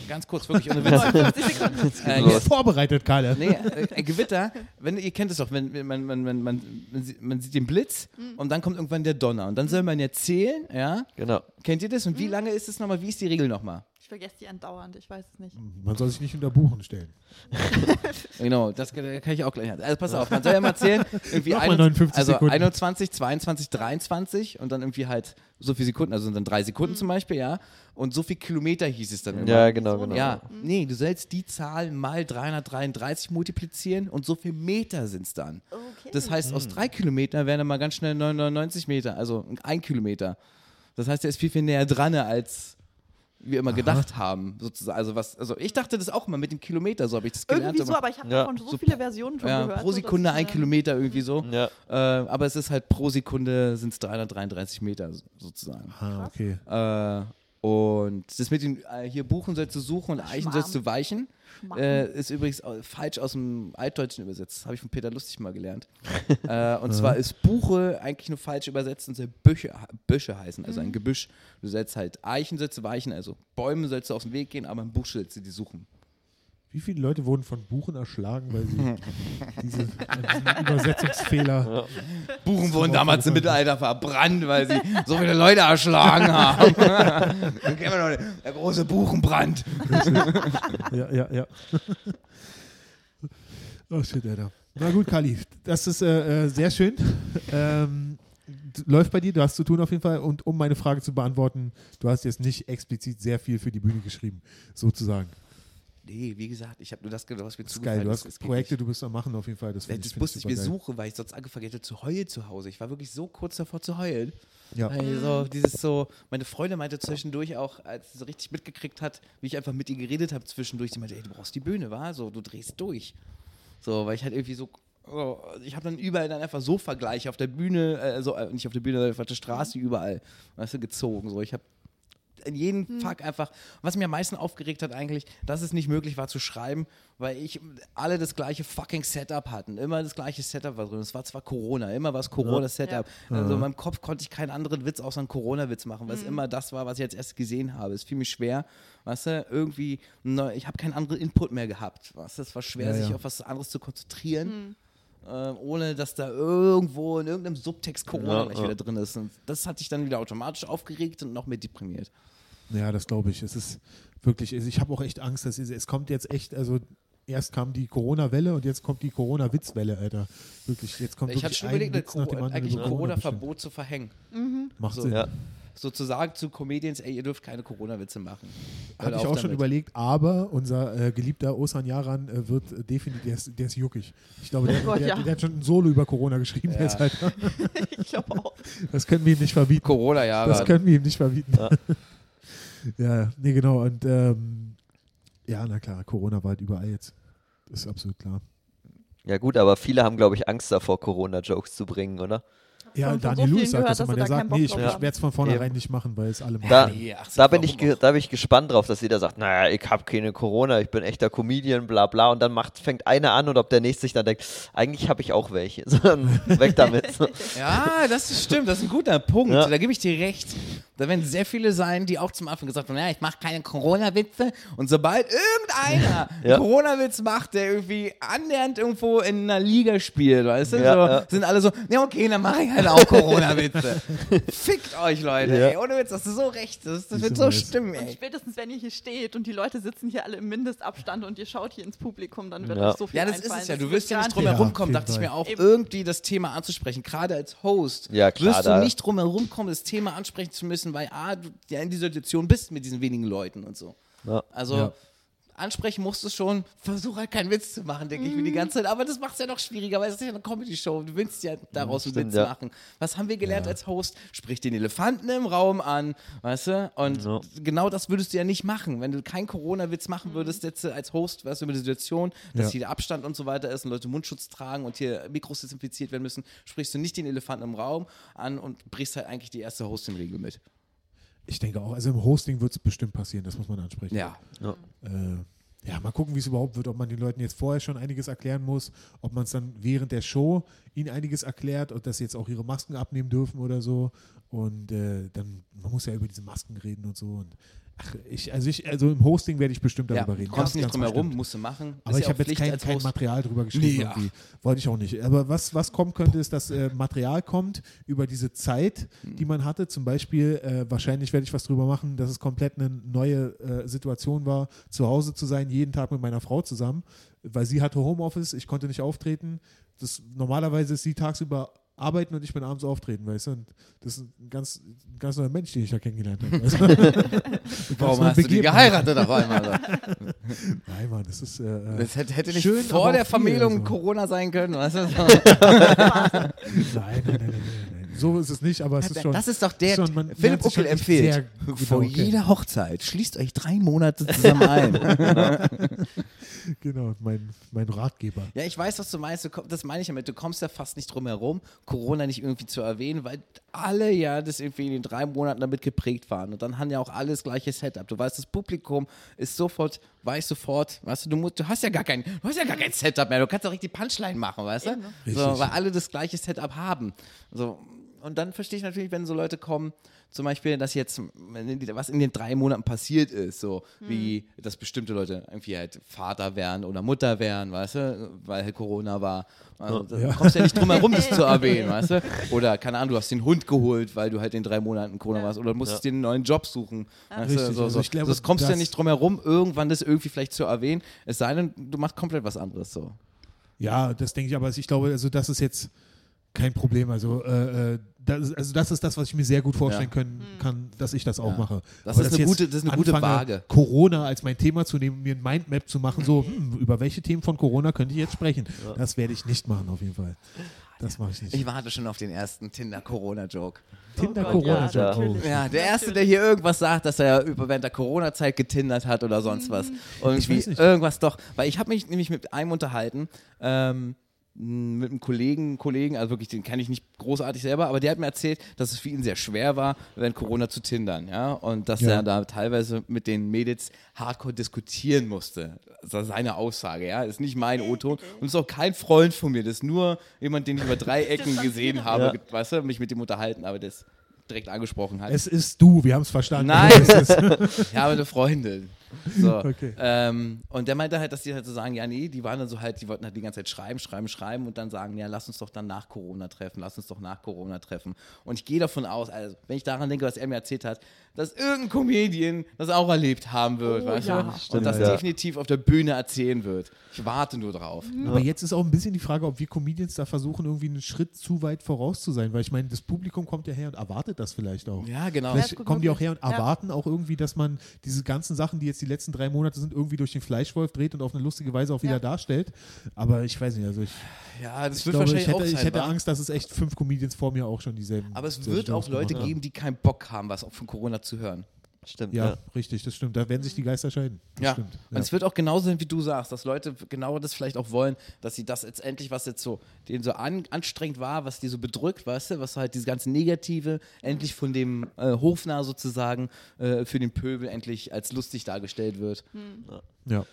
ganz kurz, wirklich ohne Witz, 59 Sekunden. äh, bist vorbereitet, Kalle. Nee, äh, Gewitter, wenn, ihr kennt es doch, wenn, wenn man, man, man, man, man, sieht, man sieht den Blitz und dann kommt irgendwann der Donner und dann soll man ja zählen, ja? Genau. Kennt ihr das? Und wie lange ist es nochmal? Wie ist die Regel nochmal? Ich vergesse die andauernd, ich weiß es nicht. Man soll sich nicht unter Buchen stellen. Genau, das kann, kann ich auch gleich. Also pass auf, man soll ja mal zählen, irgendwie ein- 59 also Sekunden. 21, 22, 23 und dann irgendwie halt so viele Sekunden, also sind dann drei Sekunden Mhm. zum Beispiel, ja. Und so viel Kilometer hieß es dann immer. Ja, genau, So genau. Ja, nee, du sollst die Zahl mal 333 multiplizieren und so viel Meter sind es dann. Okay. Das heißt, aus drei Kilometern wären dann mal ganz schnell 990 Meter, also ein Kilometer. Das heißt, er ist viel, viel näher dran, als wir immer gedacht haben, sozusagen. Also was, also ich dachte das auch immer mit dem Kilometer, so habe ich das gelernt. Irgendwie so, aber ich habe Ja, davon so so viele Versionen schon ja, gehört. pro Sekunde ein Kilometer irgendwie so. Ja. Äh, aber es ist halt pro Sekunde sind es 333 Meter so- sozusagen. Ah, okay. Äh, und das mit dem äh, hier Buchen sollst du suchen und Eichen Schmarrn. sollst du weichen, äh, ist übrigens falsch aus dem Altdeutschen übersetzt. Das habe ich von Peter Lustig mal gelernt. äh, und zwar ist Buche eigentlich nur falsch übersetzt und soll Büsche, Büsche heißen, also ein Gebüsch. Du sollst halt Eichen sollst du weichen, also Bäume sollst du aus dem Weg gehen, aber ein Busch sollst du die suchen. Wie viele Leute wurden von Buchen erschlagen, weil sie diese, diesen Übersetzungsfehler. Buchen wurden damals im Mittelalter verbrannt, weil sie so viele Leute erschlagen haben. Dann kennen wir noch den- der große Buchenbrand. Ja, ja, ja. Oh shit, Alter. Na gut, Kali, das ist äh, äh, sehr schön. Ähm, läuft bei dir, du hast zu tun auf jeden Fall. Und um meine Frage zu beantworten, du hast jetzt nicht explizit sehr viel für die Bühne geschrieben, sozusagen. Nee, wie gesagt, ich habe nur das gedacht, was mir Das ist geil, du ist. hast geht Projekte, du bist am Machen auf jeden Fall. Das, das find musste ich mir supergeil. suchen, weil ich sonst angefangen hätte zu heulen zu Hause. Ich war wirklich so kurz davor zu heulen. Ja. Also dieses so, meine Freundin meinte zwischendurch auch, als sie so richtig mitgekriegt hat, wie ich einfach mit ihr geredet habe zwischendurch, sie meinte, ey, du brauchst die Bühne, wa? So, du drehst durch. So, weil ich halt irgendwie so, oh, ich habe dann überall dann einfach so Vergleiche auf der Bühne, so, äh, nicht auf der Bühne, sondern auf der Straße überall, weißt du, gezogen. So, ich habe jeden Fuck einfach. Was mir am meisten aufgeregt hat eigentlich, dass es nicht möglich war zu schreiben, weil ich alle das gleiche fucking Setup hatten. Immer das gleiche Setup war drin. Es war zwar Corona, immer was Corona-Setup. Also in meinem Kopf konnte ich keinen anderen Witz außer einen Corona-Witz machen, weil es immer das war, was ich jetzt erst gesehen habe. Es fiel mir schwer, weißt du, irgendwie, neu, ich habe keinen anderen Input mehr gehabt. Weißt du, es war schwer, Ja, sich ja. auf was anderes zu konzentrieren. Ähm, ohne dass da irgendwo in irgendeinem Subtext Corona Ja, gleich ja. wieder drin ist. Und das hat dich dann wieder automatisch aufgeregt und noch mehr deprimiert. Ja, das glaube ich. Es ist wirklich, ich habe auch echt Angst, dass es, es kommt jetzt echt, also erst kam die Corona-Welle und jetzt kommt die Corona-Witzwelle, Alter. Wirklich, jetzt kommt Ich hatte schon überlegt, eigentlich ein Corona-Verbot zu verhängen. bestimmt. Macht So. Sinn. Ja. Sozusagen zu Comedians, ey, ihr dürft keine Corona-Witze machen. Habe ich auch schon damit. überlegt, aber unser äh, geliebter Osan Yaran äh, wird äh, definitiv, der ist, der ist juckig. Ich glaube, der, Oh Gott, der, ja. der hat schon ein Solo über Corona geschrieben. Ja. Jetzt halt. Ich glaube auch. Das können wir ihm nicht verbieten. Corona-Jahre. Das können wir ihm nicht verbieten. Ja. Ja, nee, genau. Und ähm, ja, na klar, Corona war halt überall jetzt. Das ist absolut klar. Ja gut, aber viele haben, glaube ich, Angst davor, Corona-Jokes zu bringen, oder? Ja, Von- Daniel so Lewis sagt gehört, das dass immer. sie Der da keinen sagt, nee, ich, ich werde es von vornherein nicht machen, weil es alle machen. Da, nee, ach, da, bin ich, da bin ich gespannt drauf, dass jeder sagt, naja, ich habe keine Corona, ich bin echter Comedian, bla bla. Und dann macht, fängt einer an und ob der nächste sich dann denkt, eigentlich habe ich auch welche. So, weg damit. So. Ja, das ist stimmt, das ist ein guter Punkt. Ja. Da gebe ich dir recht. Da werden sehr viele sein, die auch zum Anfang gesagt haben, ja, ich mache keine Corona-Witze. Und sobald irgendeiner Ja. Corona-Witz macht, der irgendwie annähernd irgendwo in einer Liga spielt, weißt du, Ja, so, ja. sind alle so, ja okay, dann mache ich halt auch Corona-Witze. Fickt euch, Leute. Ja. Ey, ohne Witz, hast du so recht. Das, das wird so jetzt. stimmen, Und ey. spätestens, wenn ihr hier steht und die Leute sitzen hier alle im Mindestabstand und ihr schaut hier ins Publikum, dann wird Ja. euch so viel Ja, das ist einfallen. es ja. Das Du wirst ja nicht drum Ja, herum kommen, dachte ich mir auch, Eben. irgendwie das Thema anzusprechen. Gerade als Host Ja, klar, wirst du nicht drum herum kommen, das Thema ansprechen zu müssen, weil A, du ja in dieser Situation bist mit diesen wenigen Leuten und so. Ja. Also Ja. ansprechen musst du schon. Versuch halt keinen Witz zu machen, denke ich mir die ganze Zeit. Aber das macht es ja noch schwieriger, weil es ist ja eine Comedy-Show. Du willst ja daraus einen stimmt, Witz ja. machen. Was haben wir gelernt als Host? Sprich den Elefanten im Raum an, weißt du? Und Ja. genau das würdest du ja nicht machen. Wenn du keinen Corona-Witz machen würdest jetzt als Host, weißt du, über die Situation, dass Ja. hier der Abstand und so weiter ist und Leute Mundschutz tragen und hier Mikros desinfiziert werden müssen, sprichst du nicht den Elefanten im Raum an und brichst halt eigentlich die erste Hosting-Regel mit. Ich denke auch, also im Hosting wird es bestimmt passieren, das muss man ansprechen. Ja. Äh, ja, mal gucken, wie es überhaupt wird, ob man den Leuten jetzt vorher schon einiges erklären muss, ob man es dann während der Show ihnen einiges erklärt und dass sie jetzt auch ihre Masken abnehmen dürfen oder so. Und äh, dann, man muss ja über diese Masken reden und so. Und ach, ich, also ich, also im Hosting werde ich bestimmt Ja, darüber reden. kommst nicht drum herum, musst du machen. Aber ich ja habe jetzt kein, kein. Material drüber geschrieben. Nee, ja. irgendwie. Wollte ich auch nicht. Aber was, was kommen könnte, ist, dass äh, Material kommt über diese Zeit, die man hatte. Zum Beispiel, äh, wahrscheinlich werde ich was drüber machen, dass es komplett eine neue äh, Situation war, zu Hause zu sein, jeden Tag mit meiner Frau zusammen, weil sie hatte Homeoffice, ich konnte nicht auftreten. Das, normalerweise ist sie tagsüber arbeiten und ich bin abends auftreten, weißt du? Und das ist ein ganz, ein ganz neuer Mensch, den ich da kennengelernt habe. Weißt du? Warum hast du die geheiratet auf einmal? Nein, Mann, das ist. Äh, Das hätte, hätte nicht Schön, vor der Vermählung also. Corona sein können. Weißt du? nein, nein, nein, nein, nein. So ist es nicht, aber es ist schon. das ist doch der. schon- man Philipp Uckel empfiehlt. sehr vor kennen. jeder Hochzeit schließt euch drei Monate zusammen ein. Genau, mein, mein Ratgeber. ja, ich weiß, was du meinst. Du komm- Das meine ich damit. Du kommst ja fast nicht drum herum, Corona nicht irgendwie zu erwähnen, weil alle ja das irgendwie in den drei Monaten damit geprägt waren. Und dann haben ja auch alle das gleiche Setup. Du weißt, das Publikum ist sofort, weiß sofort, weißt du, du, musst, du hast ja gar kein, du hast ja gar kein Setup mehr. Du kannst doch richtig Punchline machen, weißt du? So, Richtig. weil alle das gleiche Setup haben. So, und dann verstehe ich natürlich, wenn so Leute kommen, zum Beispiel, dass jetzt, was in den drei Monaten passiert ist, so wie, dass bestimmte Leute irgendwie halt Vater werden oder Mutter werden, weißt du, weil halt Corona war. Also, da Ja. kommst ja nicht drum herum, das zu erwähnen, weißt du? Oder, keine Ahnung, du hast den Hund geholt, weil du halt in drei Monaten Corona warst oder musstest dir einen neuen Job suchen. Weißt du? Richtig, So, also so. ich glaube, das kommst du ja nicht drum herum, irgendwann das irgendwie vielleicht zu erwähnen, es sei denn, du machst komplett was anderes so. Ja, das denke ich, aber ich glaube, also das ist jetzt kein Problem. Also, äh, äh, das, also das ist das, was ich mir sehr gut vorstellen Ja. können kann, dass ich das auch Ja. mache. Das Aber ist eine ich gute- das ist eine gute Waage. Corona als mein Thema zu nehmen, mir ein Mindmap zu machen, so hm, über welche Themen von Corona könnte ich jetzt sprechen. Das werde ich nicht machen, auf jeden Fall. Das mache ich nicht. Ich warte schon auf den ersten Tinder-Corona-Joke. Tinder Gott, Corona ja. Oh. Ja, der Erste, der hier irgendwas sagt, dass er über während der Corona-Zeit getindert hat oder sonst was. Irgendwie weiß nicht. irgendwas doch. Weil ich habe mich nämlich mit einem unterhalten, ähm, mit einem Kollegen, Kollegen, also wirklich, den kenne ich nicht großartig selber, aber der hat mir erzählt, dass es für ihn sehr schwer war, während Corona zu tindern, ja, und dass Ja. er da teilweise mit den Mädels hardcore diskutieren musste. Das war seine Aussage, ja, ist nicht mein O-Ton und ist auch kein Freund von mir, das ist nur jemand, den ich über drei Ecken gesehen habe, Ja. weißt du, mich mit ihm unterhalten, aber das direkt angesprochen hat. Es ist du, wir haben es verstanden. Nein. Es ist- Ich habe eine Freundin. So. Okay. Ähm, und der meinte halt, dass die halt so sagen, ja, nee, die waren dann so halt, die wollten halt die ganze Zeit schreiben, schreiben, schreiben und dann sagen, ja, lass uns doch dann nach Corona treffen, lass uns doch nach Corona treffen. Und ich gehe davon aus, also wenn ich daran denke, was er mir erzählt hat, dass irgendein Comedian das auch erlebt haben wird, Oh, weißt ja. du? Stimmt, und das ja. definitiv auf der Bühne erzählen wird. Ich warte nur drauf. Aber jetzt ist auch ein bisschen die Frage, ob wir Comedians da versuchen, irgendwie einen Schritt zu weit voraus zu sein, weil ich meine, das Publikum kommt ja her und erwartet das vielleicht auch. Ja, genau. Vielleicht Ja, gut kommen die auch her und Ja. erwarten auch irgendwie, dass man diese ganzen Sachen, die jetzt die letzten drei Monate sind, irgendwie durch den Fleischwolf dreht und auf eine lustige Weise auch wieder Ja. darstellt. Aber ich weiß nicht, also ich, Ja, das ich wird glaube, ich wahrscheinlich hätte, auch sein. ich hätte? Angst, dass es echt fünf Comedians vor mir auch schon dieselben. Aber es wird auch Leute geben, die keinen Bock haben, was auch von Corona zu hören. Stimmt, Ja, ja. richtig, das stimmt. Da werden sich die Geister scheiden. Das Ja. stimmt. Und es wird auch genauso sein, wie du sagst, dass Leute genau das vielleicht auch wollen, dass sie das jetzt endlich, was jetzt so, denen so an, anstrengend war, was die so bedrückt, weißt du, was halt dieses ganze Negative endlich von dem äh, Hofnarr sozusagen äh, für den Pöbel endlich als lustig dargestellt wird. Ja.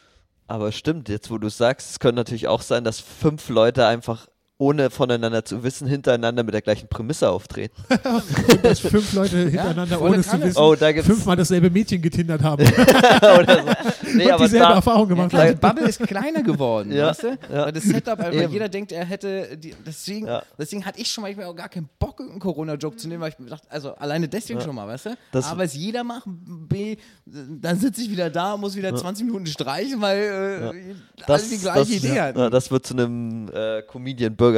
Aber stimmt, jetzt wo du es sagst, es könnte natürlich auch sein, dass fünf Leute einfach ohne voneinander zu wissen, hintereinander mit der gleichen Prämisse auftreten. Dass fünf Leute hintereinander, volle ohne es zu wissen, Oh, da fünfmal dasselbe Mädchen getindert haben oder so. Nee, und aber dieselbe da, Erfahrung gemacht Ja, die. Bubble ist kleiner geworden, Ja, weißt du? ja. Weil das Setup, weil Eben. jeder denkt, er hätte, die, deswegen, Ja. deswegen hatte ich schon manchmal auch gar keinen Bock, irgendeinen Corona-Joke zu nehmen, weil ich mir dachte, also alleine deswegen schon mal, weißt du? Das- A, weil es jeder macht, B, dann sitze ich wieder da und muss wieder 20 Minuten streichen, weil äh, alle die gleiche das, Idee hatten. ja, das wird zu einem äh,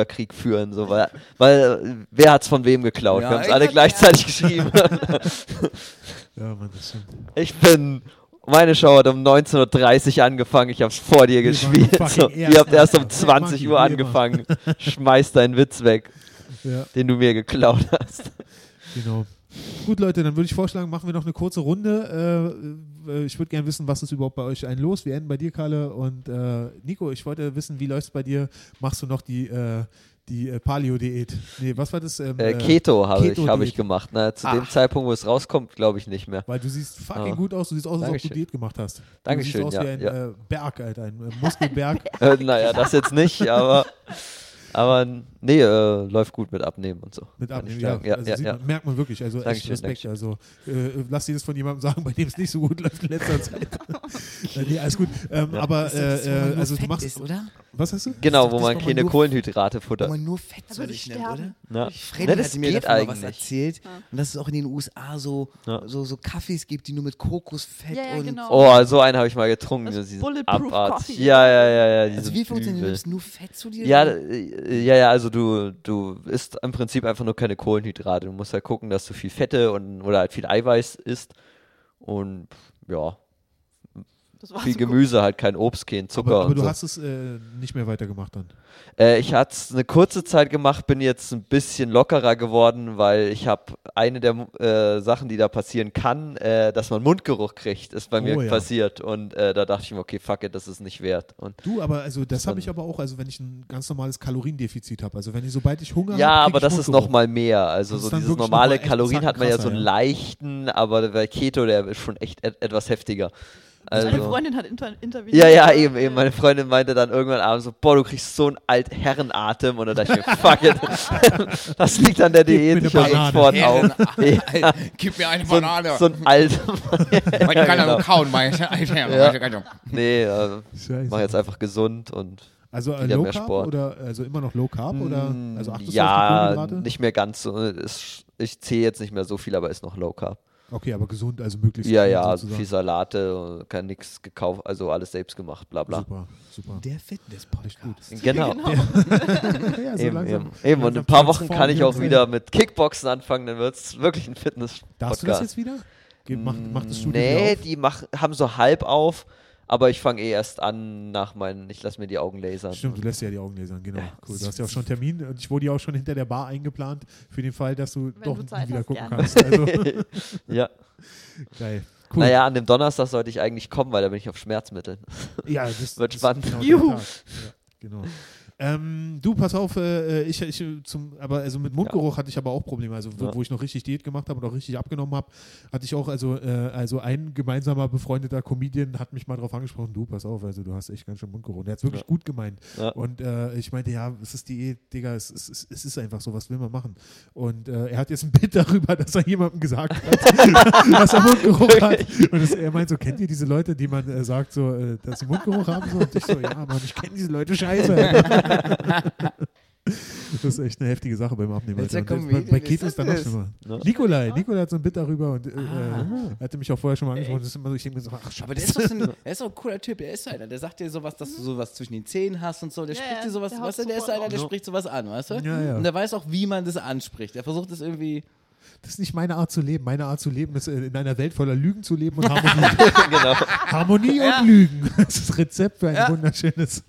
Comedian-Bürgerkrieg führen, so, weil, weil wer hat's von wem geklaut? Ja, Wir haben es alle gleichzeitig geschrieben. Ja, Mann, das stimmt. Ich bin. Meine Show hat um 19.30 Uhr angefangen, ich hab's vor dir Wir gespielt. So, ihr habt erst um erst. 20 Monkey, Uhr angefangen. Schmeiß deinen Witz weg, Ja, den du mir geklaut hast. genau. Gut, Leute, dann würde ich vorschlagen, machen wir noch eine kurze Runde. Äh, äh, ich würde gerne wissen, was ist überhaupt bei euch ein los? Wir enden bei dir, Kalle. Und äh, Nico, ich wollte wissen, wie läuft es bei dir? Machst du noch die, äh, die äh, Paleo-Diät? Nee, was war das? Ähm, Äh, Keto habe ich, hab ich gemacht. Na, zu dem Ach. Zeitpunkt, wo es rauskommt, glaube ich nicht mehr. Weil du siehst fucking Ah. gut aus. Du siehst aus, als ob du. Diät gemacht hast. Dankeschön, Du siehst aus ja, wie ein ja. Berg, Alter. Ein Muskelberg. Naja, das jetzt nicht, aber, aber nee, äh, läuft gut mit Abnehmen und so. Mit Abnehmen, ja. Ja, also ja, sieht ja. Man, merkt man wirklich. Also echt Dankeschön, Respekt. Also äh, lass dir das von jemandem sagen, bei dem es nicht so gut läuft in letzter Zeit. nee, alles gut. Ähm, Ja. Aber das, wo äh, äh, also du machst. ist, oder? Was hast du? Genau, wo das, man wo keine Kohlenhydrate Wo futtert. man nur Fett zu würde sich ich nimmt, oder? Ja. Freddy Ne, das hatte mir geht davon was eigentlich. erzählt. Und dass es auch in den USA so, Ja. so, so Kaffees gibt, die nur mit Kokosfett Ja, ja, und. genau. Oh, so einen habe ich mal getrunken. Das Bulletproof Abart. Coffee. Ja, ja, ja, ja. Also wie funktioniert das? Nur Fett zu dir? Ja, äh, ja, ja, also du, du isst im Prinzip einfach nur keine Kohlenhydrate. Du musst halt gucken, dass du viel Fette und oder halt viel Eiweiß isst. Und ja, viel so Gemüse, halt kein Obst, kein Zucker Aber, aber und du so. hast es äh, nicht mehr weitergemacht dann. Äh, ich hatte es eine kurze Zeit gemacht, bin jetzt ein bisschen lockerer geworden, weil ich habe eine der äh, Sachen, die da passieren kann, äh, dass man Mundgeruch kriegt, ist bei mir Oh ja. passiert. Und äh, da dachte ich mir, okay, fuck it, das ist nicht wert. Und Du, aber also das habe ich aber auch, also wenn ich ein ganz normales Kaloriendefizit habe. Also wenn ich, sobald ich Hunger Ja, habe. aber das ist noch mal mehr. Also so ist dieses normale Kalorien hat man ja so krasser, einen leichten, aber der Keto, der ist schon echt et etwas heftiger. Meine Also, Freundin hat inter interveniert. ja, ja, eben, eben. Meine Freundin meinte dann irgendwann abends so, boah, du kriegst so einen Altherrenatem. Und dann dachte ich mir, fuck it. das liegt an der Gib mir Diät. eine Banane. sofort Herren, auf. Ja, Gib mir eine so, ein, so ein alt. Ich kann ja, ja genau. kauen, meine Herren. Ja. Nee, äh, mach jetzt einfach gesund und Also äh, Low mehr Carb Sport. oder also immer noch Low Carb oder Mm, also achtest du auf die ja, Kohlenhydrate? nicht mehr ganz so. Ist, ich zähle jetzt nicht mehr so viel, aber ist noch Low Carb. Okay, aber gesund, also möglichst Ja, ja, also sozusagen. viel Salate, kein nix gekauft, also alles selbst gemacht, bla bla. Super, super. Der Fitness-Podcast. Genau. Ja, ja, so Eben, langsam. eben. eben. Und in ein paar Wochen kann ich auch wieder mit Kickboxen anfangen, dann wird es wirklich ein Fitness-Podcast. Darfst du das jetzt wieder? Ge macht, macht das Studio Nee, die mach, haben so halb auf, aber ich fange eh erst an nach meinen, ich lasse mir die Augen lasern. Stimmt, du lässt ja die Augen lasern, genau. Ja. Cool. Du hast ja auch schon einen Termin und ich wurde ja auch schon hinter der Bar eingeplant für den Fall, dass du doch du wieder hast, gucken gerne. kannst. Also, ja. geil. Cool. Naja, an dem Donnerstag sollte ich eigentlich kommen, weil da bin ich auf Schmerzmitteln. ja, das wird das spannend. Genau Juhu. Ja, genau. Ähm, du, pass auf, äh, ich, ich zum, aber also mit Mundgeruch hatte ich aber auch Probleme. Also wo, Ja. wo ich noch richtig Diät gemacht habe und auch richtig abgenommen habe, hatte ich auch, also, äh, also ein gemeinsamer befreundeter Comedian hat mich mal darauf angesprochen, du, pass auf, also du hast echt ganz schön Mundgeruch. Und der hat es wirklich Ja. gut gemeint. Ja. Und äh, ich meinte, ja, es ist Diät, Digga, es, es, es, es ist einfach so, was will man machen? Und äh, er hat jetzt ein Bild darüber, dass er jemandem gesagt hat, dass er Mundgeruch hat. Und es, er meint so, kennt ihr diese Leute, die man äh, sagt, so, äh, dass sie Mundgeruch haben? So? Und ich so, ja, Mann, ich kenne diese Leute scheiße. Das ist echt eine heftige Sache beim Abnehmen. Alter. Bei, bei ist Keto ist dann noch das? schlimmer. Ja. Nikolai, Nikolai hat so ein Bit darüber und äh, Ah. hatte mich auch vorher schon mal angesprochen. Das ist immer so, ich denke mir so, ach, Aber der ist, doch so ein, der ist doch ein cooler Typ, der ist so einer. Der sagt dir sowas, dass du sowas zwischen den Zähnen hast und so. Der Ja, spricht ja, dir sowas, der weißt du, der ist so einer, der spricht sowas an, weißt du? Ja, ja. Und der weiß auch, wie man das anspricht. Der versucht es irgendwie. Das ist nicht meine Art zu leben. Meine Art zu leben ist, äh, in einer Welt voller Lügen zu leben und Harmonie. genau. Harmonie und Lügen. Das ist das Rezept für ein Ja. wunderschönes.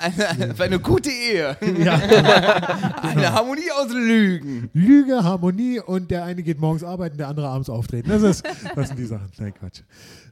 Eine, eine gute Ehe. Ja. Eine Harmonie aus Lügen. Lüge, Harmonie und der eine geht morgens arbeiten, der andere abends auftreten. Das, ist, das sind die Sachen. Nein, Quatsch.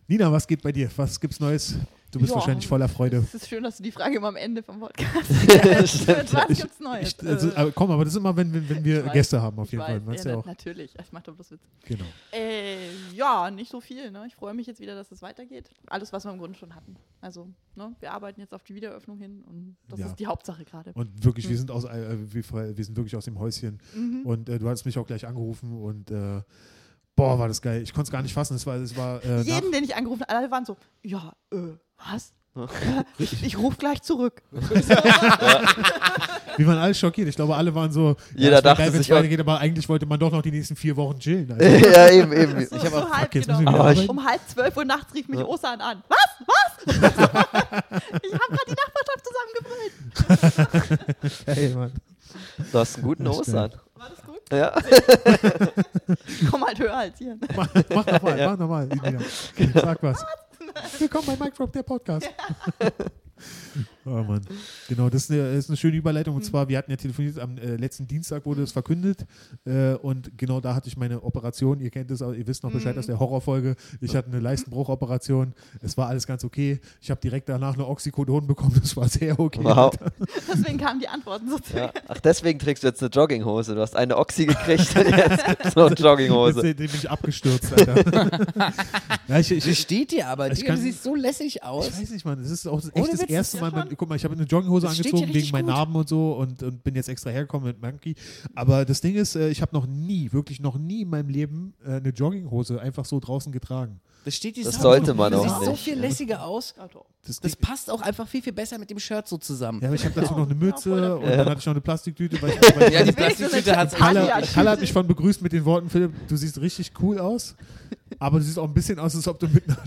Nina, was geht bei dir? Was gibt's Neues? Du bist Ja. wahrscheinlich voller Freude. Es ist schön, dass du die Frage immer am Ende vom Podcast stellst. Was gibt's Neues? Ich, also, aber komm, aber das ist immer, wenn, wenn, wenn wir weiß, Gäste haben, auf jeden Fall. weiß, Weißt ja, na- auch. natürlich. Ich mache doch bloß Witz. Genau. Äh, ja, nicht so viel. Ne? Ich freue mich jetzt wieder, dass es weitergeht. Alles, was wir im Grunde schon hatten. Also, ne, wir arbeiten jetzt auf die Wiedereröffnung hin und das Ja. ist die Hauptsache gerade. Und wirklich, wir sind aus, äh, wir, wir sind wirklich aus dem Häuschen. Mhm. Und äh, du hast mich auch gleich angerufen und äh, boah, war das geil. Ich konnte es gar nicht fassen. Es war, es war äh, Jeden, den ich angerufen habe, alle waren so, ja, äh, was? ich rufe gleich zurück. wir waren alle schockiert. Ich glaube, alle waren so, Jeder ja, dachte geil, sich weitergeht, aber eigentlich wollte man doch noch die nächsten vier Wochen chillen. Also, ja, eben, eben. So, Ich so auch- halb, fuck, genau. Um halb zwölf Uhr nachts rief mich Osan an. Was? Was? ich habe gerade die Nachbarschaft zusammengebrüllt. hey, Mann. Du hast einen guten Ostern. War das gut? Ja. Komm halt höher als hier. Mach, mach nochmal, mach nochmal. Sag was. Willkommen bei Mike Drop, der Podcast. Oh Mann. Genau, das ist eine, ist eine schöne Überleitung. Und zwar, wir hatten ja telefoniert, am äh, letzten Dienstag wurde es verkündet. Äh, und genau da hatte ich meine Operation. Ihr kennt es, auch, ihr wisst noch Bescheid aus der Horrorfolge. Ich hatte eine Leistenbruchoperation. Es war alles ganz okay. Ich habe direkt danach eine Oxycodon bekommen. Das war sehr okay. Wow. Deswegen kamen die Antworten so ja. Ach, deswegen trägst du jetzt eine Jogginghose. Du hast eine Oxy gekriegt und jetzt gibt's noch eine Jogginghose. Den bin ich abgestürzt, Alter. ja, ich, ich, Das steht dir aber. Ich Digga, kann- du siehst so lässig aus. Ich weiß nicht, Mann. Das ist auch echt Ohne das Witz, erste Mal. Mein, guck mal, ich habe eine Jogginghose Das angezogen wegen meinen gut. Narben und so und, und bin jetzt extra hergekommen mit Monkey. Aber das Ding ist, äh, ich habe noch nie, wirklich noch nie in meinem Leben äh, eine Jogginghose einfach so draußen getragen. Das steht dir Das sau- sollte man Du auch siehst so nicht. viel lässiger aus. Das Das passt auch einfach viel, viel besser mit dem Shirt so zusammen. ja, aber ich habe dazu noch eine Mütze und dann hatte ich noch eine Plastiktüte. Weil ich, weil Ja, die Plastiktüte hat Kalle, Kalle hat mich von begrüßt mit den Worten, Philipp, du siehst richtig cool aus, aber du siehst auch ein bisschen aus, als ob du mit einer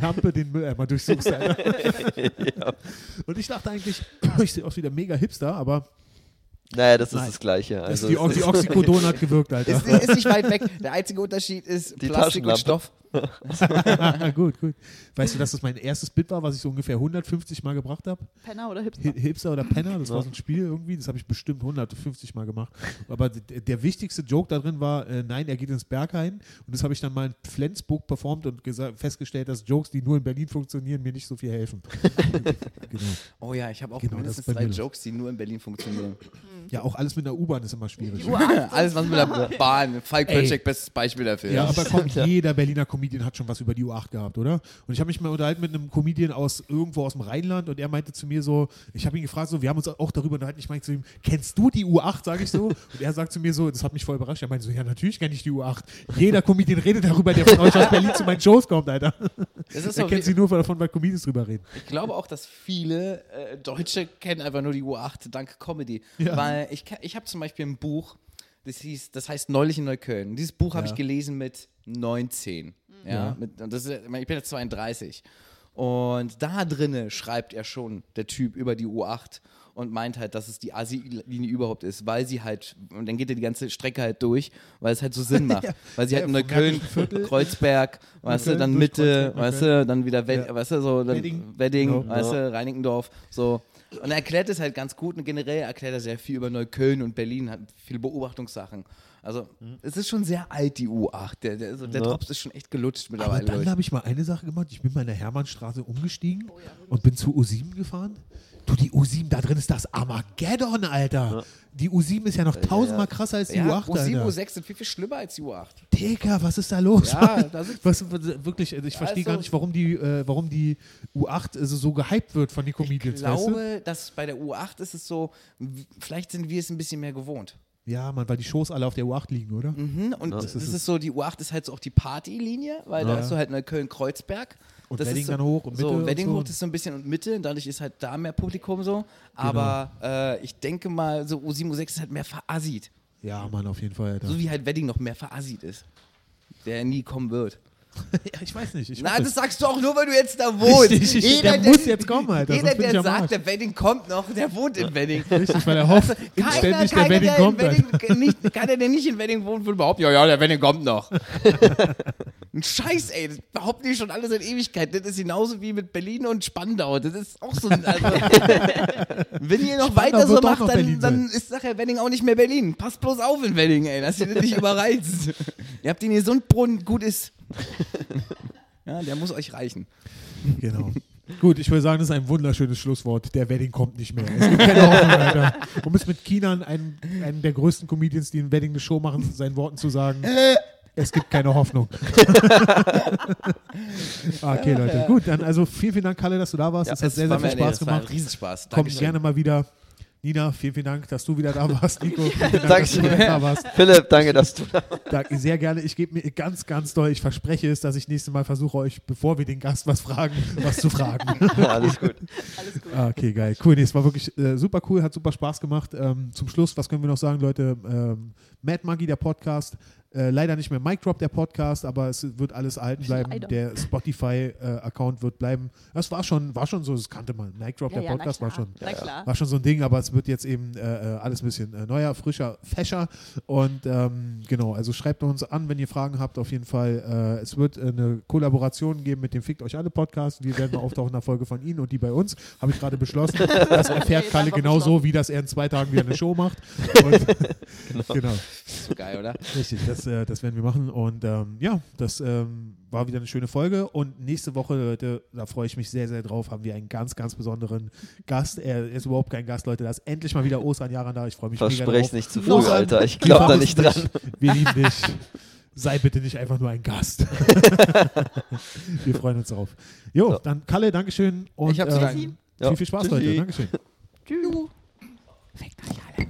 Lampe den Mülleimer durchsuchst. Alter. Und ich dachte eigentlich, ich sehe auch wieder mega hipster, aber Naja, das ist Nein. das Gleiche. Also, die, es die ist- Oxycodon hat gewirkt, Alter. Ist, ist nicht weit weg. Der einzige Unterschied ist Die Plastik und Taschenlampe. Stoff. gut, gut. Weißt du, dass das mein erstes Bit war, was ich so ungefähr 150 Mal gebracht habe? Penner oder Hipster? Hi- Hipster oder Penner, das war so ein Spiel irgendwie, das habe ich bestimmt 150 Mal gemacht. Aber d- der wichtigste Joke da drin war, äh, nein, er geht ins Berghain. Und das habe ich dann mal in Flensburg performt und festgestellt, dass Jokes, die nur in Berlin funktionieren, mir nicht so viel helfen. genau. Oh ja, ich habe auch Genau, das mindestens drei los. Jokes, die nur in Berlin funktionieren. Ja, auch alles mit einer U-Bahn ist immer schwierig. Die U8. Alles, was mit der Bahn. Falk. Pötschek, bestes Beispiel dafür. Ja, aber komm, jeder Berliner Comedian hat schon was über die U8 gehabt, oder? Und ich habe mich mal unterhalten mit einem Comedian aus irgendwo aus dem Rheinland und er meinte zu mir so, ich habe ihn gefragt, so, wir haben uns auch darüber unterhalten, ich meinte zu ihm, kennst du die U8, sage ich so? Und er sagt zu mir so, das hat mich voll überrascht, er meinte so, ja, natürlich kenne ich die U8. Jeder Comedian redet darüber, der von euch aus Berlin zu meinen Shows kommt, Alter. Das ist Er kennt sie nur davon, weil Comedians drüber reden. ich glaube auch, dass viele äh, Deutsche kennen einfach nur die U8 dank Comedy. Ja. Weil ich, ke- ich habe zum Beispiel ein Buch, das, hieß, das heißt Neulich in Neukölln. Dieses Buch habe Ja. ich gelesen mit 19. Ja, Ja. Mit, das ist, ich ich bin jetzt 32. Und da drinne schreibt er schon, der Typ, über die U8 und meint halt, dass es die Asi-Linie überhaupt ist, weil sie halt, und dann geht er die ganze Strecke halt durch, weil es halt so Sinn macht. Weil sie Ja, halt in vom Neukölln. Kreuzberg, weißt du, dann Mitte, weißt du, dann wieder, Wed Ja. weißt du, so, dann Wedding. Wedding, Genau. weißt Ja. du, Reinickendorf, so. Und er erklärt es halt ganz gut und generell erklärt er sehr viel über Neukölln und Berlin, hat viele Beobachtungssachen. Also, es ist schon sehr alt, die U8. Der, der, also, der Ja. Drops ist schon echt gelutscht Aber mittlerweile. glaub dann habe ich mal eine Sache gemacht. Ich bin mal in der Hermannstraße umgestiegen und bin zu U7 gefahren. Du, die U7, da drin ist das Armageddon, Alter. Die U7 ist ja noch tausendmal krasser als die ja, U8, U7, Alter. U6 sind viel, viel schlimmer als die U8. Digga, was ist da los? Ja, da was, wirklich, also ich verstehe ist gar nicht, warum die, äh, warum die U8 also so gehypt wird von den Ich Comedians, weißt du? glaube, dass bei der U8 ist es so, vielleicht sind wir es ein bisschen mehr gewohnt. Ja, Mann, weil die Shows alle auf der U8 liegen, oder? Mhm, und das, Das ist ist, so, die U8 ist halt so auch die Partylinie, weil da Ja. hast du halt Neukölln-Kreuzberg. Und Das ist Wedding so, dann hoch und Mitte So, Wedding so. hoch ist so ein bisschen und Mitte, und dadurch ist halt da mehr Publikum so. Aber äh, ich denke mal, so U7, U6 ist halt mehr verassit. Ja, Mann, auf jeden Fall, Alter. So wie halt Wedding noch mehr verassit ist. Der nie kommen wird. ja, ich weiß nicht. Ich Nein, das sagst du auch nur, weil du jetzt da wohnst. Richtig, ich- der muss jetzt kommen, Alter, Jeder, der am Arsch. sagt, der Wedding kommt noch, der wohnt in Wedding. Richtig, weil er hofft Keiner, inständig, der keiner, Wedding der kommt. in. Wedding, nicht, keiner, der nicht in Wedding wohnt, würde behaupten, ja, ja, der Wedding kommt noch. Ein Scheiß, ey, das behaupten die schon alle seit Ewigkeit. Das ist genauso wie mit Berlin und Spandau. Das ist auch so ein, also, wenn ihr noch Spandau weiter so macht, dann, dann ist nachher Wedding auch nicht mehr Berlin. Passt bloß auf in Wedding, ey, dass ihr das nicht überreizt. ihr habt den Gesundbrunnen, gut ist. Ja, der muss euch reichen. Genau. Gut, ich würde sagen, das ist ein wunderschönes Schlusswort. Der Wedding kommt nicht mehr. Es gibt keine Hoffnung, Alter. Um es mit Kinan, einem, einem der größten Comedians, die in Wedding eine Show machen, seinen Worten zu sagen, es gibt keine Hoffnung. Okay, Leute. Gut, dann also vielen, vielen Dank, Kalle, dass du da warst. Ja, es hat sehr, sehr viel Spaß gemacht. Riesenspaß. Komm Dankeschön. gerne mal wieder. Nina, vielen, vielen Dank, dass du wieder da warst. Nico, vielen Dank, dass du wieder da warst. Philipp, danke, dass du da Danke, sehr gerne. Ich gebe mir ganz, ganz doll, ich verspreche es, dass ich nächstes Mal versuche, euch, bevor wir den Gast was fragen, was zu fragen. Alles gut. Alles gut. Ah, Okay, geil. Cool. Nee, es war wirklich äh, super cool, hat super Spaß gemacht. Ähm, zum Schluss, was können wir noch sagen, Leute? Ähm, Mad Monkey, der Podcast. Äh, leider nicht mehr Mic Drop, der Podcast, aber es wird alles erhalten bleiben. Leider. Der Spotify-Account wird bleiben. Das war schon, war schon so, das kannte man. Mic Drop, Ja, der ja, Podcast, war schon. War schon so ein Ding, aber es wird jetzt eben äh, äh, alles ein bisschen äh, neuer, frischer, fescher. Und ähm, genau, also schreibt uns an, wenn ihr Fragen habt, auf jeden Fall. Äh, es wird äh, eine Kollaboration geben mit dem Fickt euch alle Podcast. Wir werden auftauchen in der Folge von Ihnen und die bei uns. Habe ich gerade beschlossen. Das erfährt Okay, Kalle genauso, wie dass er in zwei Tagen wieder eine Show macht. Und, genau. So geil, oder? Richtig, das, äh, das werden wir machen. Und ähm, ja, das ähm, war wieder eine schöne Folge. Und nächste Woche, Leute, da freue ich mich sehr, sehr drauf, haben wir einen ganz, ganz besonderen Gast. Er ist überhaupt kein Gast, Leute. Da ist endlich mal wieder Ostern Jaran da. Ich freue mich mega Versprech's drauf. nicht zu früh, an. Alter. Ich glaube da nicht dran. Wir lieben dich. Sei bitte nicht einfach nur ein Gast. wir freuen uns drauf. Jo, So. dann Kalle, Dankeschön. Und Ich hab zu ähm, viel, viel Spaß, Tschüssi. Leute. Dankeschön. Tschüss. Fickt euch